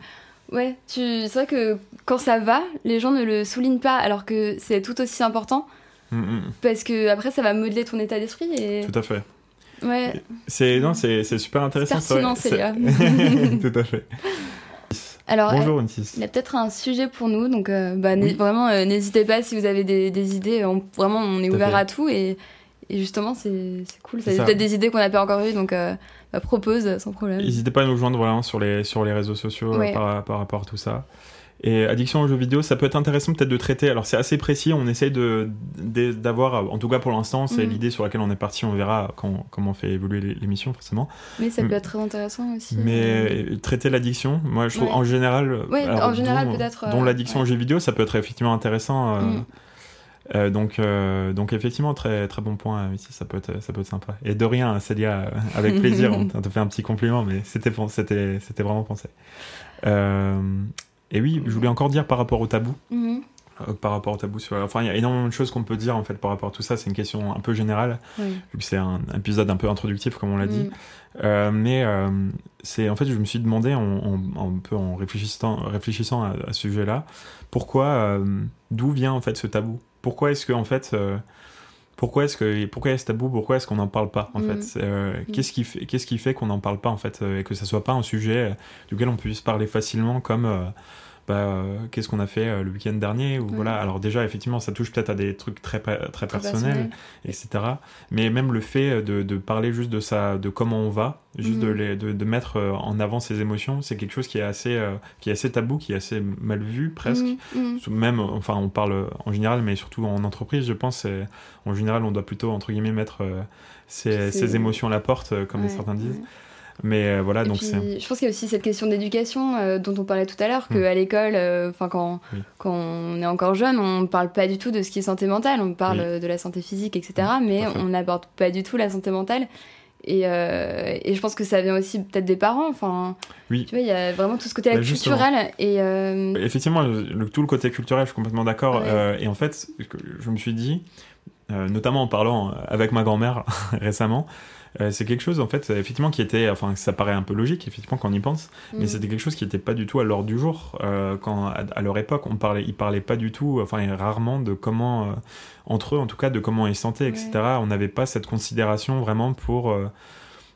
ouais, tu c'est vrai que quand ça va, les gens ne le soulignent pas alors que c'est tout aussi important Mm, mm, parce que après ça va modeler ton état d'esprit et tout à fait. ouais, C'est non, c'est super intéressant. c'est pertinent, Célia. tout à fait. Alors Bonjour. Il y a peut-être un sujet pour nous, donc euh, bah, Oui. vraiment euh, n'hésitez pas si vous avez des, des idées. On, vraiment, on est ouvert fait. à tout et, et justement c'est cool. C'est peut-être des idées qu'on n'a pas encore eues, donc euh, bah, propose sans problème. N'hésitez pas à nous joindre voilà, sur, les, sur les réseaux sociaux Ouais. par, par rapport à tout ça. Et addiction aux jeux vidéo, ça peut être intéressant peut-être de traiter. Alors c'est assez précis, on essaye d'avoir, en tout cas pour l'instant, c'est Mhm. l'idée sur laquelle on est parti. On verra quand, comment on fait évoluer l'é- l'émission forcément. Mais ça Mm. peut être très intéressant aussi. euh. Mais euh, traiter l'addiction, moi je trouve Ouais. en général, alors, en général, peut-être, euh, dont l'addiction ouais. aux jeux vidéo, ça peut être effectivement intéressant. euh, Mm. euh, donc, euh, donc effectivement très très bon point euh, ici, ça peut être ça peut être sympa. Et de rien, Célia, euh, avec plaisir, on te fait un petit compliment, mais c'était c'était c'était vraiment pensé. Euh, et oui, je voulais encore dire par rapport au tabou, Mhm. euh, par rapport au tabou sur, enfin il y a énormément de choses qu'on peut dire en fait par rapport à tout ça. C'est une question un peu générale, Oui. vu que c'est un épisode un peu introductif comme on l'a dit. Mm. Euh, mais euh, c'est en fait, je me suis demandé, en, en- un peu en réfléchissant, réfléchissant à, à ce sujet-là, pourquoi, d'où vient en fait ce tabou? Pourquoi est-ce que en fait, pourquoi est-ce que, pourquoi il y a ce tabou Pourquoi est-ce qu'on n'en parle pas en Mm. fait? Euh, Mm. Qu'est-ce qui fait, qu'est-ce qui fait qu'on n'en parle pas en fait euh, et que ça soit pas un sujet euh, duquel on puisse parler facilement comme euh, bah, euh, qu'est-ce qu'on a fait euh, le week-end dernier ou Ouais. voilà alors déjà effectivement ça touche peut-être à des trucs très très, Très personnels personnel. etc. Mais même le fait de, de parler juste de ça, de comment on va, juste de, Mhm. les- de, de mettre euh, en avant ses émotions, c'est quelque chose qui est assez, euh, qui est assez tabou, qui est assez mal vu presque. Mhm. Mhm. Même, enfin, on parle en général, mais surtout en entreprise, je pense. En général, on doit plutôt entre guillemets mettre euh, ses, ses émotions à la porte, comme Ouais, certains disent. ouais. Mais euh, voilà, Et donc c'est. je pense qu'il y a aussi cette question d'éducation euh, dont on parlait tout à l'heure, qu'à l'école, euh, enfin quand, Oui. quand on est encore jeune, on ne parle pas du tout de ce qui est santé mentale, on parle Oui. de la santé physique, etc. mais à fait. on n'aborde pas du tout la santé mentale. Et, euh, et je pense que ça vient aussi peut-être des parents. Enfin, Oui. tu vois, il y a vraiment tout ce côté Bah, culturel. Et euh, Effectivement, le, tout le côté culturel, je suis complètement d'accord. Ouais. Euh, et en fait, je me suis dit, notamment en parlant avec ma grand-mère récemment, euh, c'est quelque chose en fait effectivement qui était, enfin ça paraît un peu logique effectivement quand on y pense, mais mm, c'était quelque chose qui n'était pas du tout à l'ordre du jour. Euh, quand à, à leur époque, on parlait, ils parlaient pas du tout, enfin rarement de comment euh, entre eux en tout cas de comment ils se sentaient, etc. On n'avait pas cette considération vraiment pour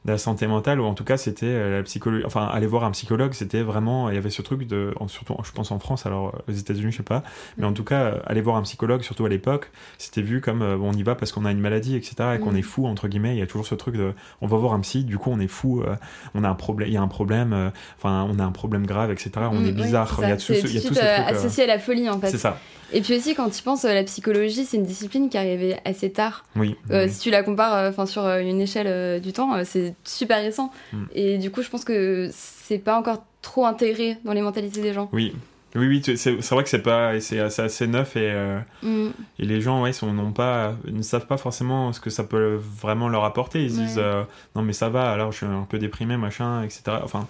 euh, la santé mentale ou en tout cas c'était euh, la psychologie enfin aller voir un psychologue c'était vraiment il y avait ce truc de surtout je pense en France alors euh, aux États-Unis je sais pas mais en tout cas euh, aller voir un psychologue surtout à l'époque c'était vu comme euh, on y va parce qu'on a une maladie etc et qu'on Mm. est fou entre guillemets il y a toujours ce truc de on va voir un psy du coup on est fou euh, on a un problème il y a un problème euh, enfin on a un problème grave etc on mm, est oui, bizarre il y a tout ce, il y a tout de ce truc associé à la folie en fait. c'est ça Et puis aussi, quand tu penses, euh, la psychologie, c'est une discipline qui arrivait assez tard. oui, Euh, oui. Si tu la compares euh, enfin sur une échelle du temps, c'est super récent. Mm. Et du coup, je pense que c'est pas encore trop intégré dans les mentalités des gens. oui oui oui c'est vrai que c'est pas c'est assez neuf et euh, Mm. Et les gens, ouais, sont, n'ont pas, ne savent pas forcément ce que ça peut vraiment leur apporter. Ils se Ouais. disent, euh, non mais ça va, alors je suis un peu déprimé, machin, etc. Enfin,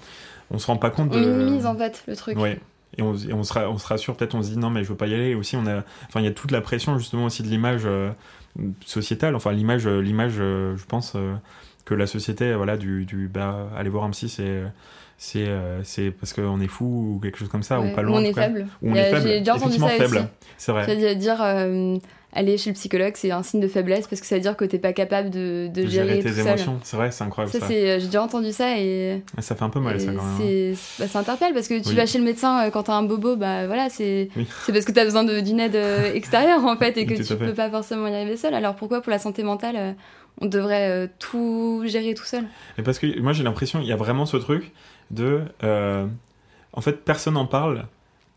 on se rend pas compte On de. minimise en fait le truc. Ouais. Et on, et on, se, on se rassure, peut-être on se dit non mais je veux pas y aller. Et aussi, on a, enfin, il y a toute la pression justement aussi de l'image euh, sociétale. Enfin, l'image, euh, l'image, euh, je pense euh, que la société, voilà, du, du bah, aller voir un psy, c'est, c'est, c'est parce qu'on est fou ou quelque chose comme ça Ouais. ou pas loin. on est faible. Ou on est faible. J'ai déjà entendu Effectivement ça faible. C'est vrai. Dire aller chez le psychologue, c'est un signe de faiblesse parce que ça veut dire que t'es pas capable de, gérer, tes tout émotions. C'est vrai, c'est incroyable Ça, ça. euh, j'ai déjà entendu ça et, Ça fait un peu mal et ça quand même. hein. c'est, bah, ça interpelle parce que tu Oui. vas chez le médecin euh, quand t'as un bobo, bah voilà, c'est, Oui. parce que t'as besoin d'une aide euh, extérieure en fait et que Tout tu peux pas forcément y arriver seul. Alors pourquoi pour la santé mentale, on devrait euh, tout gérer tout seul? Mais parce que moi j'ai l'impression il y a vraiment ce truc de euh, en fait personne n'en parle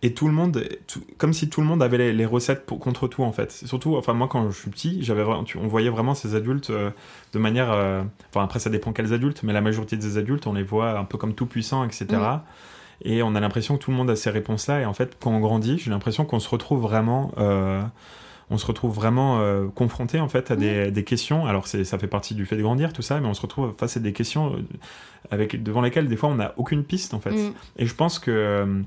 et tout le monde tout- comme si tout le monde avait les, les recettes pour, contre tout en fait surtout enfin moi quand je suis petit j'avais on voyait vraiment ces adultes euh, de manière euh, enfin après ça dépend quels adultes mais la majorité des adultes on les voit un peu comme tout puissants etc Mhm. et on a l'impression que tout le monde a ces réponses là et en fait quand on grandit j'ai l'impression qu'on se retrouve vraiment euh, on se retrouve vraiment euh, confronté en fait à des, des questions. Alors c'est, ça fait partie du fait de grandir tout ça, mais on se retrouve face à des questions euh, avec devant lesquelles des fois on n'a aucune piste en fait. Mm. Et je pense que euh,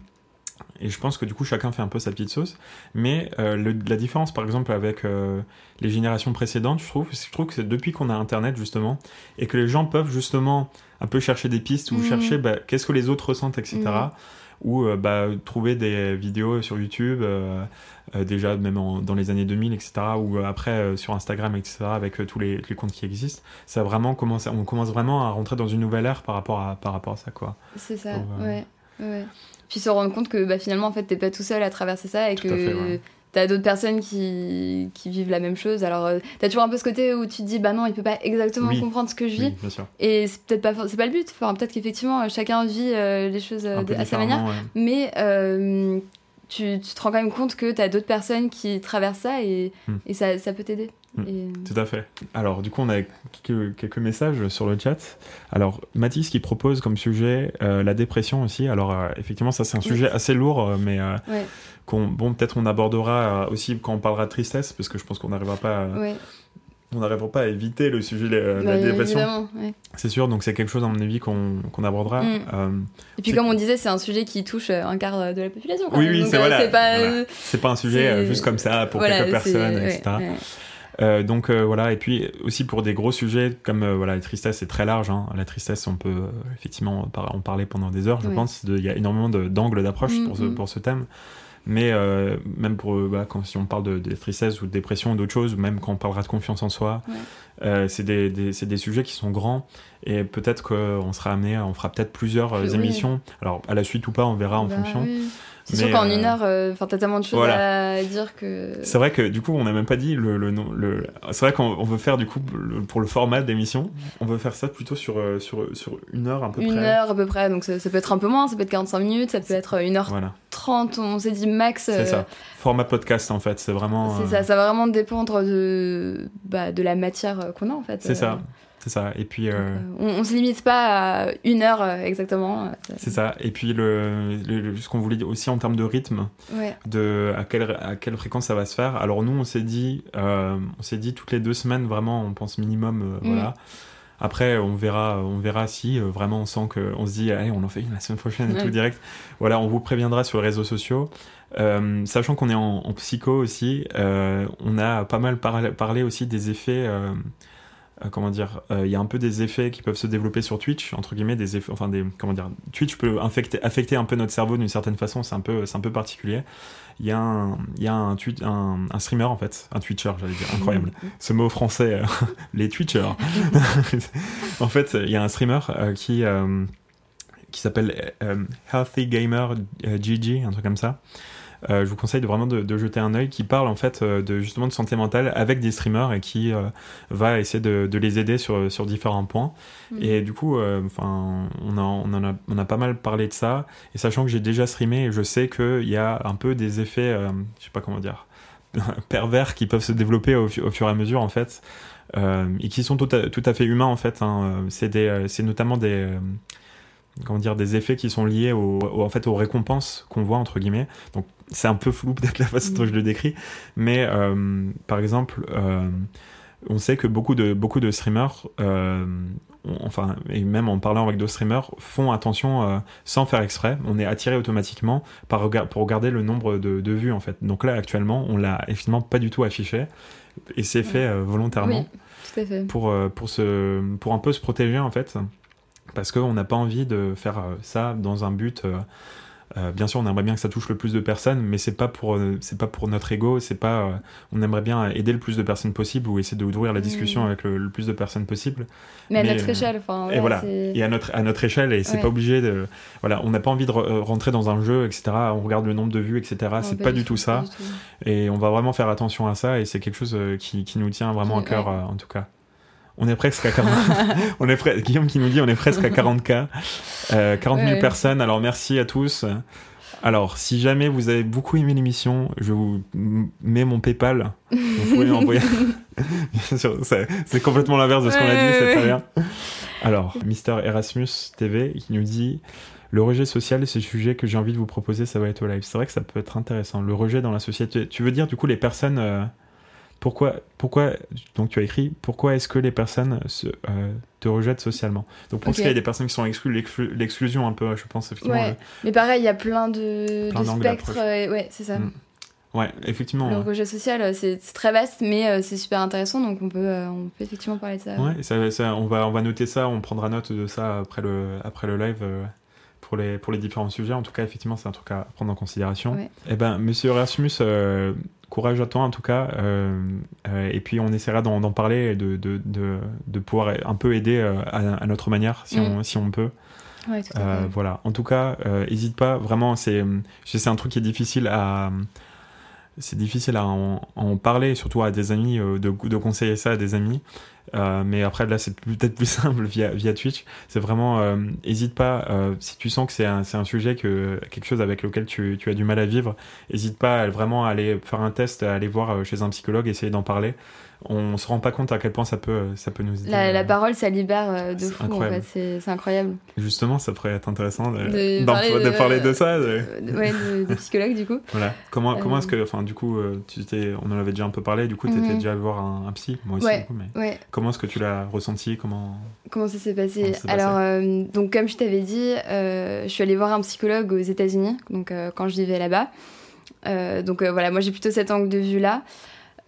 et je pense que du coup chacun fait un peu sa petite sauce. Mais euh, le- la différence par exemple avec euh, les générations précédentes, je trouve, je trouve que c'est depuis qu'on a Internet justement et que les gens peuvent justement un peu chercher des pistes ou Mhm. chercher bah, qu'est-ce que les autres ressentent, etc. Mhm. Ou euh, bah, trouver des vidéos sur YouTube, déjà même en- dans les années 2000, etc. Ou après sur Instagram, etc. Avec tous les, les comptes qui existent. Ça vraiment commencé, on commence vraiment à rentrer dans une nouvelle ère par rapport à, par rapport à ça. Quoi. C'est ça, ouais, ouais. Puis se rendre compte que bah, finalement, en fait, t'es pas tout seul à traverser ça et Tout que t'as d'autres personnes qui, qui vivent la même chose. Alors, euh, t'as toujours un peu ce côté où tu te dis, bah non, il peut pas exactement Oui. comprendre ce que je vis. Oui, bien sûr. Et c'est peut-être pas, c'est pas le but. Enfin, peut-être qu'effectivement, euh, chacun vit euh, les choses euh, de- à sa manière. ouais. Mais euh, tu, tu te rends quand même compte que t'as d'autres personnes qui traversent ça et, Hmm. et ça, ça peut t'aider. Et- Tout à fait. Alors, du coup, on a quelques, quelques messages sur le chat. Alors, Mathis qui propose comme sujet euh, la dépression aussi. Alors, euh, effectivement, ça, c'est un sujet assez lourd, euh, mais euh, Ouais, qu'on, bon, peut-être on abordera euh, aussi quand on parlera de tristesse, parce que je pense qu'on n'arrivera pas, à- ouais. on n'arrivera pas à éviter le sujet de la, Bah, dépression. ouais. C'est sûr, donc c'est quelque chose, à mon avis, qu'on, qu'on abordera. Mm. Euh, Et puis, C'est- comme on disait, c'est un sujet qui touche un quart de la population. quand Oui, même. oui, Donc, c'est euh, voilà, c'est pas. voilà. c'est pas un sujet juste comme ça pour voilà, quelques personnes, ouais, etc. Euh, donc euh, voilà, et puis aussi pour des gros sujets comme euh, voilà, la tristesse, c'est très large. hein. La tristesse, on peut euh, effectivement en parler pendant des heures, je pense. Il y a énormément d'angles d'approche Mm, pour, ce, mm. pour ce thème. Mais euh, même pour voilà, quand si on parle de, de tristesse ou de dépression ou d'autres choses, même quand on parlera de confiance en soi, Ouais. euh, c'est des, des- c'est des sujets qui sont grands et peut-être qu'on sera amené, on fera peut-être plusieurs Oui. émissions. Alors à la suite ou pas, on verra en Bah, fonction. oui. C'est sûr qu'en euh, une heure, euh, enfin, t'as tellement de choses voilà. à dire que. C'est vrai que du coup, on n'a même pas dit le, le nom. Le... C'est vrai qu'on on veut faire du coup le- pour le format d'émission, on veut faire ça plutôt sur euh, sur sur une heure à peu Une près. heure à peu près, donc ça, ça peut être un peu moins, ça peut être 45 minutes, ça peut être 1h30, Voilà, on s'est dit max. c'est euh, ça. Format podcast en fait, c'est vraiment. C'est euh, ça, ça va vraiment dépendre de, bah, de la matière euh, qu'on a en fait. C'est Euh, ça, c'est ça. Et puis. euh, euh, on, on se limite pas à une heure euh, exactement. C'est ça. Et puis le, ce qu'on voulait dire aussi en termes de rythme, Ouais, de à quelle à quelle fréquence ça va se faire. Alors nous, on s'est dit, euh, on s'est dit toutes les deux semaines vraiment, on pense minimum, euh, Mm. voilà. Après, on verra, on verra si euh, vraiment on sent que on se dit, allez, on en fait une la semaine prochaine et Ouais. tout direct. Voilà, on vous préviendra sur les réseaux sociaux. Euh, sachant qu'on est en, en psycho aussi, euh, on a pas mal parlé aussi des effets. Euh, comment dire euh, Il y a un peu des effets qui peuvent se développer sur Twitch, entre guillemets, des effets, enfin des, comment dire Twitch peut infecter, affecter un peu notre cerveau d'une certaine façon. C'est un peu, c'est un peu particulier. Il y a un, il y a un, tweet, un, un streamer en fait, un Twitcher, j'allais dire, incroyable. Ce mot français, euh, les Twitchers. en fait, il y a un streamer qui qui s'appelle Healthy Gamer GG, un truc comme ça. Euh, je vous conseille de vraiment de, de jeter un œil qui parle en fait euh, de justement de santé mentale avec des streamers et qui euh, va essayer de, de les aider sur, sur différents points. Mm. Et du coup, enfin, on, a, on, en a, on a pas mal parlé de ça. Et sachant que j'ai déjà streamé, je sais qu'il y a un peu des effets, je sais pas comment dire, pervers qui peuvent se développer au, fu- au fur et à mesure en fait, euh, et qui sont tout à, tout à fait humains en fait. hein. C'est notamment des euh, comment dire des effets qui sont liés au, au- en fait aux récompenses qu'on voit entre guillemets. Donc c'est un peu flou peut-être la façon dont je le décris, mais euh, par exemple, euh, on sait que beaucoup de beaucoup de streamers, euh, enfin et même en parlant avec d'autres streamers, font attention sans faire exprès. On est attiré automatiquement par rega- pour regarder le nombre de, de vues en fait. Donc là actuellement, on l'a effectivement pas du tout affiché et c'est fait volontairement Oui, tout à fait. pour, pour, se, pour un peu se protéger en fait. Parce qu'on n'a pas envie de faire ça dans un but. Euh, bien sûr, on aimerait bien que ça touche le plus de personnes, mais c'est pas pour euh, c'est pas pour notre ego. C'est pas. euh, on aimerait bien aider le plus de personnes possible ou essayer d'ouvrir la discussion Mm. avec le, le plus de personnes possible. Mais à notre euh, échelle, enfin. et voilà. Et à notre à notre échelle, et c'est Ouais. pas obligé de. Voilà, on n'a pas envie de re- euh, rentrer dans un jeu, etc. On regarde le nombre de vues, etc. C'est pas, du tout ça. pas du tout. Et on va vraiment faire attention à ça et c'est quelque chose qui, qui nous tient vraiment à cœur ouais. en tout cas. On est presque à 40. on est Guillaume qui nous dit on est presque à 40K. Euh, 40 000 Ouais. personnes. Alors merci à tous. Alors, si jamais vous avez beaucoup aimé l'émission, je vous mets mon PayPal. Vous pouvez m'envoyer. Bien sûr, c'est complètement l'inverse de ce qu'on a dit, c'est très bien. Alors, Mister Erasmus TV qui nous dit le rejet social, c'est le sujet que j'ai envie de vous proposer, ça va être au live. C'est vrai que ça peut être intéressant. Le rejet dans la société. Tu veux dire du coup les personnes, euh, pourquoi, pourquoi, donc tu as écrit, pourquoi est-ce que les personnes se, euh, te rejettent socialement? Donc pour ce qu'il y a des personnes qui sont exclues, l'exclusion un peu, je pense, effectivement. Ouais, mais pareil, il y a plein de, de spectres, ouais, c'est ça. Mm. Ouais, effectivement. Le rejet social, c'est très vaste, mais c'est super intéressant, donc on peut, on peut effectivement parler de ça. Ouais, ça, ça, on, va, on va noter ça, on prendra note de ça après le, après le live pour les, pour les différents sujets. En tout cas, effectivement, c'est un truc à prendre en considération. et Eh ben, monsieur Erasmus, euh, courage à toi en tout cas. Euh, euh, et puis, on essaiera d'en parler et de, de, de, de, pouvoir un peu aider à, notre manière, si, mm. on, si on peut. Ouais, voilà. En tout cas, n'hésite pas. Vraiment, c'est un truc qui est difficile à c'est difficile à en, parler, surtout à des amis, de, de, conseiller ça à des amis. Euh, mais après, là, c'est peut-être plus simple via, via Twitch. C'est vraiment, euh, pas, euh, si tu sens que c'est un, un, sujet, que, quelque chose avec lequel tu, tu as du mal à vivre, n'hésite pas à vraiment aller faire un test, à aller voir chez un psychologue, essayer d'en parler on se rend pas compte à quel point ça peut, ça peut nous aider. La, la parole, ça libère de fou, en fait. C'est incroyable. Justement, ça pourrait être intéressant de, de, parler, de, parler, de, ça. De... Ouais, de, psychologue, du coup. Voilà. Comment, comment est-ce que, enfin, du coup, tu on en avait déjà un peu parlé, du coup, tu étais mhm. déjà allé voir un, psy, moi aussi, du coup, mais ouais. comment est-ce que tu l'as ressenti comment... comment ça s'est passé? Alors, euh, donc, comme je t'avais dit, euh, je suis allée voir un psychologue aux États-Unis, donc euh, quand je vivais là-bas. donc voilà, moi j'ai plutôt cet angle de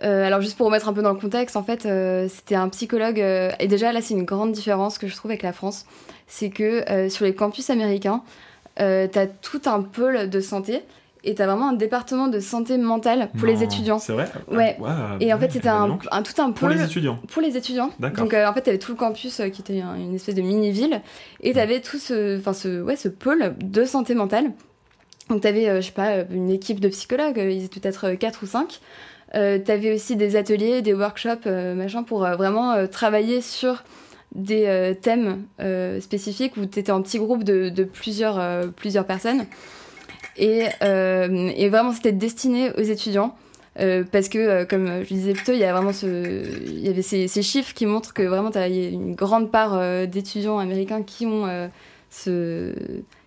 vue-là. alors juste pour remettre un peu dans le contexte, en fait, c'était un psychologue, et déjà là c'est une grande différence que je trouve avec la France, c'est que sur les campus américains, tu as tout un pôle de santé et t'as vraiment un département de santé mentale pour les étudiants. C'est vrai? Ouais. et en fait, c'était un, un, tout un pôle. Pour les étudiants Pour les étudiants. Donc, euh, en fait, t'avais tout le campus euh, qui était une espèce de mini-ville. Et t'avais tout ce, enfin, ce, ouais, ce pôle de santé mentale. Donc, t'avais, avais, euh, je sais pas, une équipe de psychologues, ils étaient peut-être 4 ou 5. T'avais aussi des ateliers, des workshops, machin, pour vraiment travailler sur des thèmes spécifiques où t'étais en petit groupe de, plusieurs, plusieurs personnes. Euh, et, vraiment, c'était destiné aux étudiants. Euh, parce que, euh, comme je disais plutôt, il y a vraiment ce, il y avait ces, chiffres qui montrent que vraiment il y a une grande part d'étudiants américains qui ont ce,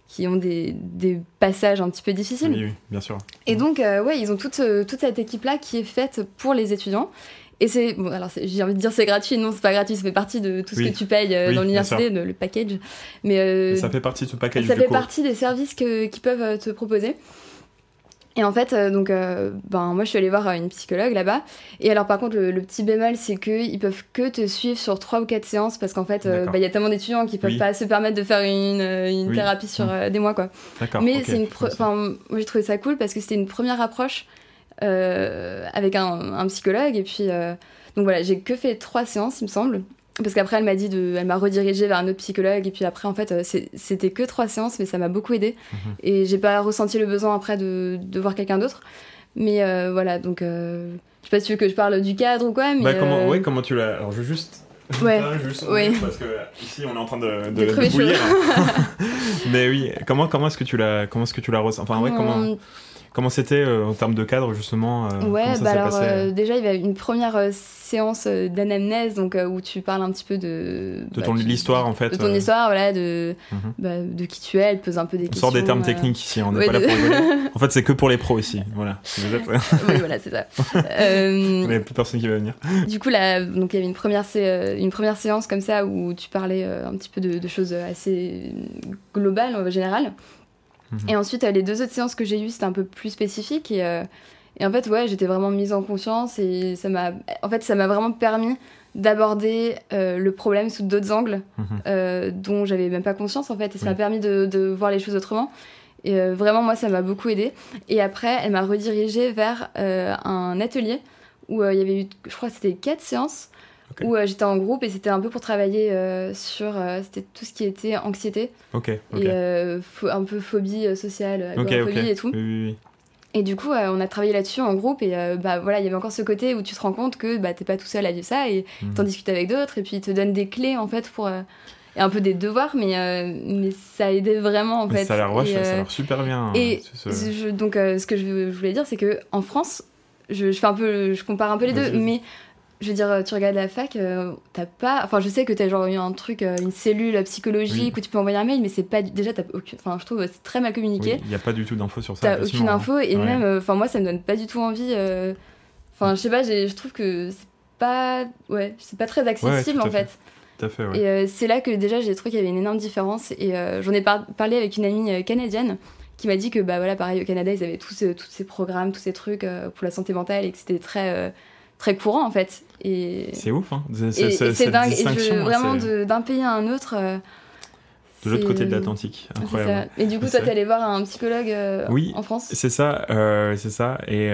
qui ont des, des, passages un petit peu difficiles. Oui, oui bien sûr. Et donc, ouais, ils ont toute, toute cette équipe-là qui est faite pour les étudiants. Et c'est bon, alors j'ai envie de dire c'est gratuit, non c'est pas gratuit, ça fait partie de tout ce que tu payes euh, dans l'université, le, package. Mais euh, ça fait partie de ce package. Ça fait partie des services que, qui peuvent euh, te proposer. Et en fait, donc, ben moi je suis allée voir une psychologue là-bas. Et alors par contre, le, petit bémol, c'est qu'ils peuvent que te suivre sur trois ou quatre séances parce qu'en fait, bah, il y a tellement d'étudiants qui peuvent pas se permettre de faire une, une thérapie sur mmh. des mois quoi. Mais c'est une, enfin moi j'ai trouvé ça cool parce que c'était une première approche euh, avec un, psychologue. Et puis, euh, donc voilà, j'ai que fait trois séances, il me semble. Parce qu'après, elle m'a dit de, elle m'a redirigé vers un autre psychologue. Et puis après, en fait, euh, c'était que trois séances, mais ça m'a beaucoup aidé. Mhm. Et j'ai pas ressenti le besoin après de, de voir quelqu'un d'autre. Mais voilà, donc je sais pas si tu veux que je parle du cadre ou quoi. Mais bah, comment, ouais, comment tu l'as. Alors, je veux juste. Ouais. juste oui. Parce que ici, on est en train de, de, de bouillir. mais oui, comment, comment est-ce que tu l'as, comment est-ce que tu l'as ressenti? Enfin, ouais, comment. Comment c'était euh, en termes de cadre justement euh, Ouais, bah alors euh, déjà il y avait une première séance d'anamnèse donc où tu parles un petit peu de de bah, ton l'histoire en fait de ton histoire voilà de mhm. bah, de qui tu es elle pose un peu des on questions sort des termes techniques ici on n'est pas là pour rigoler. En fait c'est que pour les pros ici voilà. Oui voilà c'est ça. Il n'y a plus personne qui va venir. du coup là donc il y avait une première une première séance comme ça où tu parlais un petit peu de, de choses assez globales en général et ensuite, les deux autres séances que j'ai eues, c'était un peu plus spécifique. Et, euh, et en fait, ouais, j'étais vraiment mise en conscience et ça m'a, en fait, ça m'a vraiment permis d'aborder euh, le problème sous d'autres angles mhm. euh, dont j'avais même pas conscience en fait. Et ça m'a permis de, de, voir les choses autrement. Et vraiment, moi, ça m'a beaucoup aidé. Et après, elle m'a redirigée vers un atelier où il y avait eu, je crois, c'était quatre séances où euh, j'étais en groupe et c'était un peu pour travailler euh, sur euh, c'était tout ce qui était anxiété et un peu phobie sociale, agoraphobie et tout. Et du coup, on a travaillé là-dessus en groupe et bah voilà, il y avait encore ce côté où tu te rends compte que bah t'es pas tout seul à vivre ça et mhm. t'en discutes avec d'autres et puis ils te donnent des clés en fait pour et un peu des devoirs, mais, mais ça a aidé vraiment en fait. Ça a l'air super bien. Et donc ce que je, voulais dire, c'est que en France, je, je, fais un peu, je compare un peu les deux, mais je veux dire, tu regardes la fac, euh, t'as pas. Enfin, je sais que t'as genre eu un truc, euh, une cellule psychologique où tu peux envoyer un mail, mais c'est pas. Déjà, t'as aucune. Enfin, je trouve c'est très mal communiqué. Il n'y a pas du tout d'infos sur ça. T'as aucune info, et même. Euh, enfin, moi, ça me donne pas du tout envie. Enfin, je sais pas, je trouve que c'est pas, ouais, c'est pas très accessible en fait. Tout à fait, ouais. Et c'est là que déjà j'ai trouvé qu'il y avait une énorme différence. Et j'en ai parlé avec une amie canadienne qui m'a dit que bah voilà pareil au Canada ils avaient tous tous ces programmes tous ces trucs pour la santé mentale et que c'était très très courant en fait. Et c'est ouf, hein. C'est dingue. Et je, vraiment d'un pays à un autre. Euh, de l'autre côté de l'Atlantique, incroyable. Et du coup, toi, t'es allé voir un psychologue euh, oui, en France? C'est ça, euh, c'est ça. Et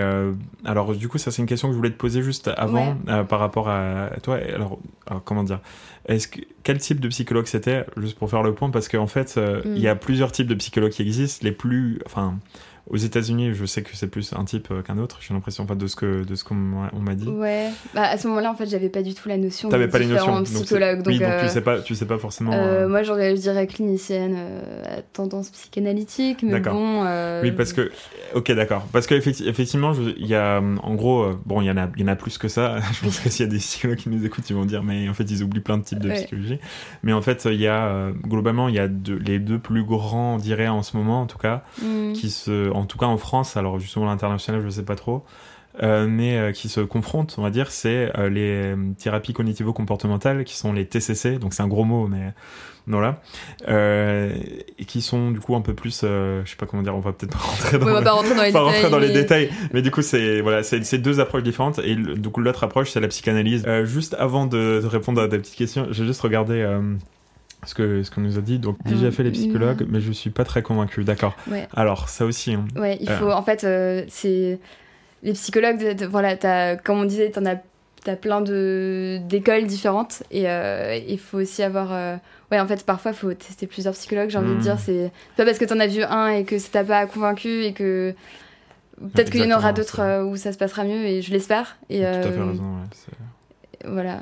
alors, du coup, ça, c'est une question que je voulais te poser juste avant par rapport à toi. Alors, comment dire? Est-ce que, quel type de psychologue c'était? Juste pour faire le point, parce qu'en fait, il y a mm. plusieurs types de psychologues qui existent. Les plus, enfin, aux États-Unis, je sais que c'est plus un type euh, qu'un autre. J'ai l'impression de ce que de ce qu'on m'a dit. Ouais. Bah, à ce moment-là, en fait, j'avais pas du tout la notion. T'avais pas les notions. Psychologue, donc, oui, donc tu euh, sais pas, tu sais pas forcément. Euh, moi, j'aurais, je dirais clinicienne à tendance psychanalytique, mais bon. Oui, parce que, ok, d'accord, parce qu'effectivement, il y a, en gros, bon, il y en a, il y en a plus que ça. je pense que s'il y a des psychologues qui nous écoutent, ils vont dire, mais en fait, ils oublient plein de types de psychologie. Mais en fait, il y a globalement, il y a les deux plus grands, on dirait en ce moment, en tout cas, mm. qui se en tout cas en France, alors justement l'international, je ne sais pas trop, euh, mais euh, qui se confrontent, on va dire, c'est euh, les thérapies cognitivo-comportementales, qui sont les TCC, donc c'est un gros mot, mais voilà, et qui sont du coup un peu plus, je sais pas comment dire, on va peut-être pas rentrer dans, pas rentrer dans, les, pas détails, rentrer dans les détails, mais du coup c'est voilà, c'est deux approches différentes, et du coup l'autre approche c'est la psychanalyse. juste avant de, de, répondre à ta petite question, j'ai juste regardé ce que ce qu'on nous a dit. Donc déjà fait les psychologues, mais je suis pas très convaincu. D'accord. Alors ça aussi. Hein. Ouais, il faut. En fait, euh, c'est les psychologues. Voilà, as, comme on disait, t'en as as plein de d'écoles différentes et euh, il faut aussi avoir. Euh, ouais, en fait, parfois il faut tester plusieurs psychologues. J'ai envie de dire, hmm. c'est pas parce que t'en as vu un et que ça t'a pas convaincu et que peut-être qu'il y en aura d'autres où ça se passera mieux et je l'espère. Et Tout à fait raison. Voilà.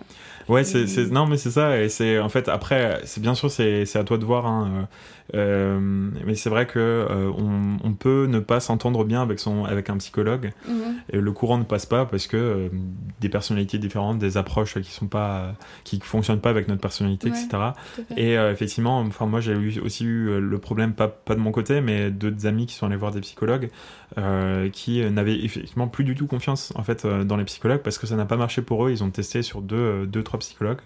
Ouais, c'est, non, mais c'est ça. Et c'est en fait après, c'est bien sûr, c'est, à toi de voir. Hein, euh, mais c'est vrai que euh, on, on, peut ne pas s'entendre bien avec son avec un psychologue. Mhm. Et le courant ne passe pas parce que euh, des personnalités différentes, des approches qui sont pas qui fonctionnent pas avec notre personnalité, etc. Et effectivement, enfin moi j'ai eu, aussi eu le problème pas pas de mon côté, mais d'autres amis qui sont allés voir des psychologues qui n'avaient effectivement plus du tout confiance en fait dans les psychologues parce que ça n'a pas marché pour eux. Ils ont testé sur deux deux trois psychologues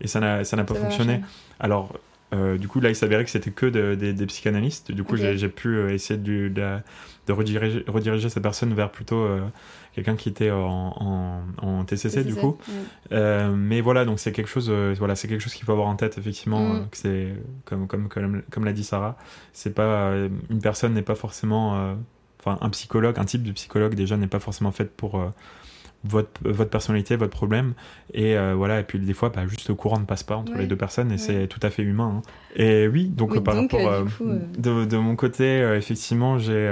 et ça n'a ça n'a pas fonctionné. Alors euh, du coup, là, il s'avérait que c'était que des psychanalystes. Du coup, j'ai pu euh, essayer de, de, rediriger, rediriger cette personne vers plutôt euh, quelqu'un qui était en, en, TCC, du coup. mais voilà, donc c'est quelque chose, voilà, c'est quelque chose qu'il faut avoir en tête, effectivement. Mm. que c'est comme, comme, comme, comme l'a dit Sarah, c'est pas une personne n'est pas forcément, enfin, un psychologue, un type de psychologue déjà n'est pas forcément fait pour votre, votre personnalité, votre problème. Et euh, voilà, et puis des fois, bah, juste le courant ne passe pas entre les deux personnes et c'est tout à fait humain. Hein. Et oui, donc par rapport. Euh, de, de, mon côté, euh, effectivement, j'ai.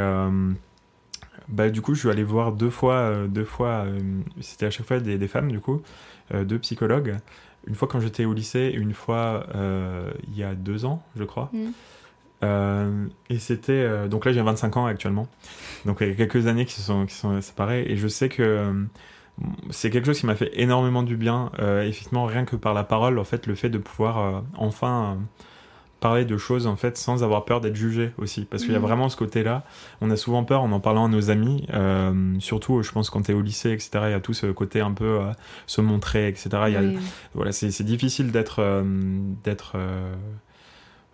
bah, du coup, je suis allé voir deux fois, deux fois c'était à chaque fois des, des femmes, du coup, deux psychologues. Une fois quand j'étais au lycée, une fois il y a deux ans, je crois. Mm. et c'était donc là j'ai 25 ans actuellement donc il y a quelques années qui se sont qui sont séparés et je sais que c'est quelque chose qui m'a fait énormément du bien, euh, effectivement, rien que par la parole, en fait, le fait de pouvoir euh, enfin euh, parler de choses, en fait, sans avoir peur d'être jugé aussi. Parce qu'il y a mhm. vraiment ce côté-là. On a souvent peur en en parlant à nos amis, surtout, je pense, quand tu es au lycée, etc. Il y a tout ce côté un peu se montrer, etc. Il y a, voilà, c'est difficile d'être. d'être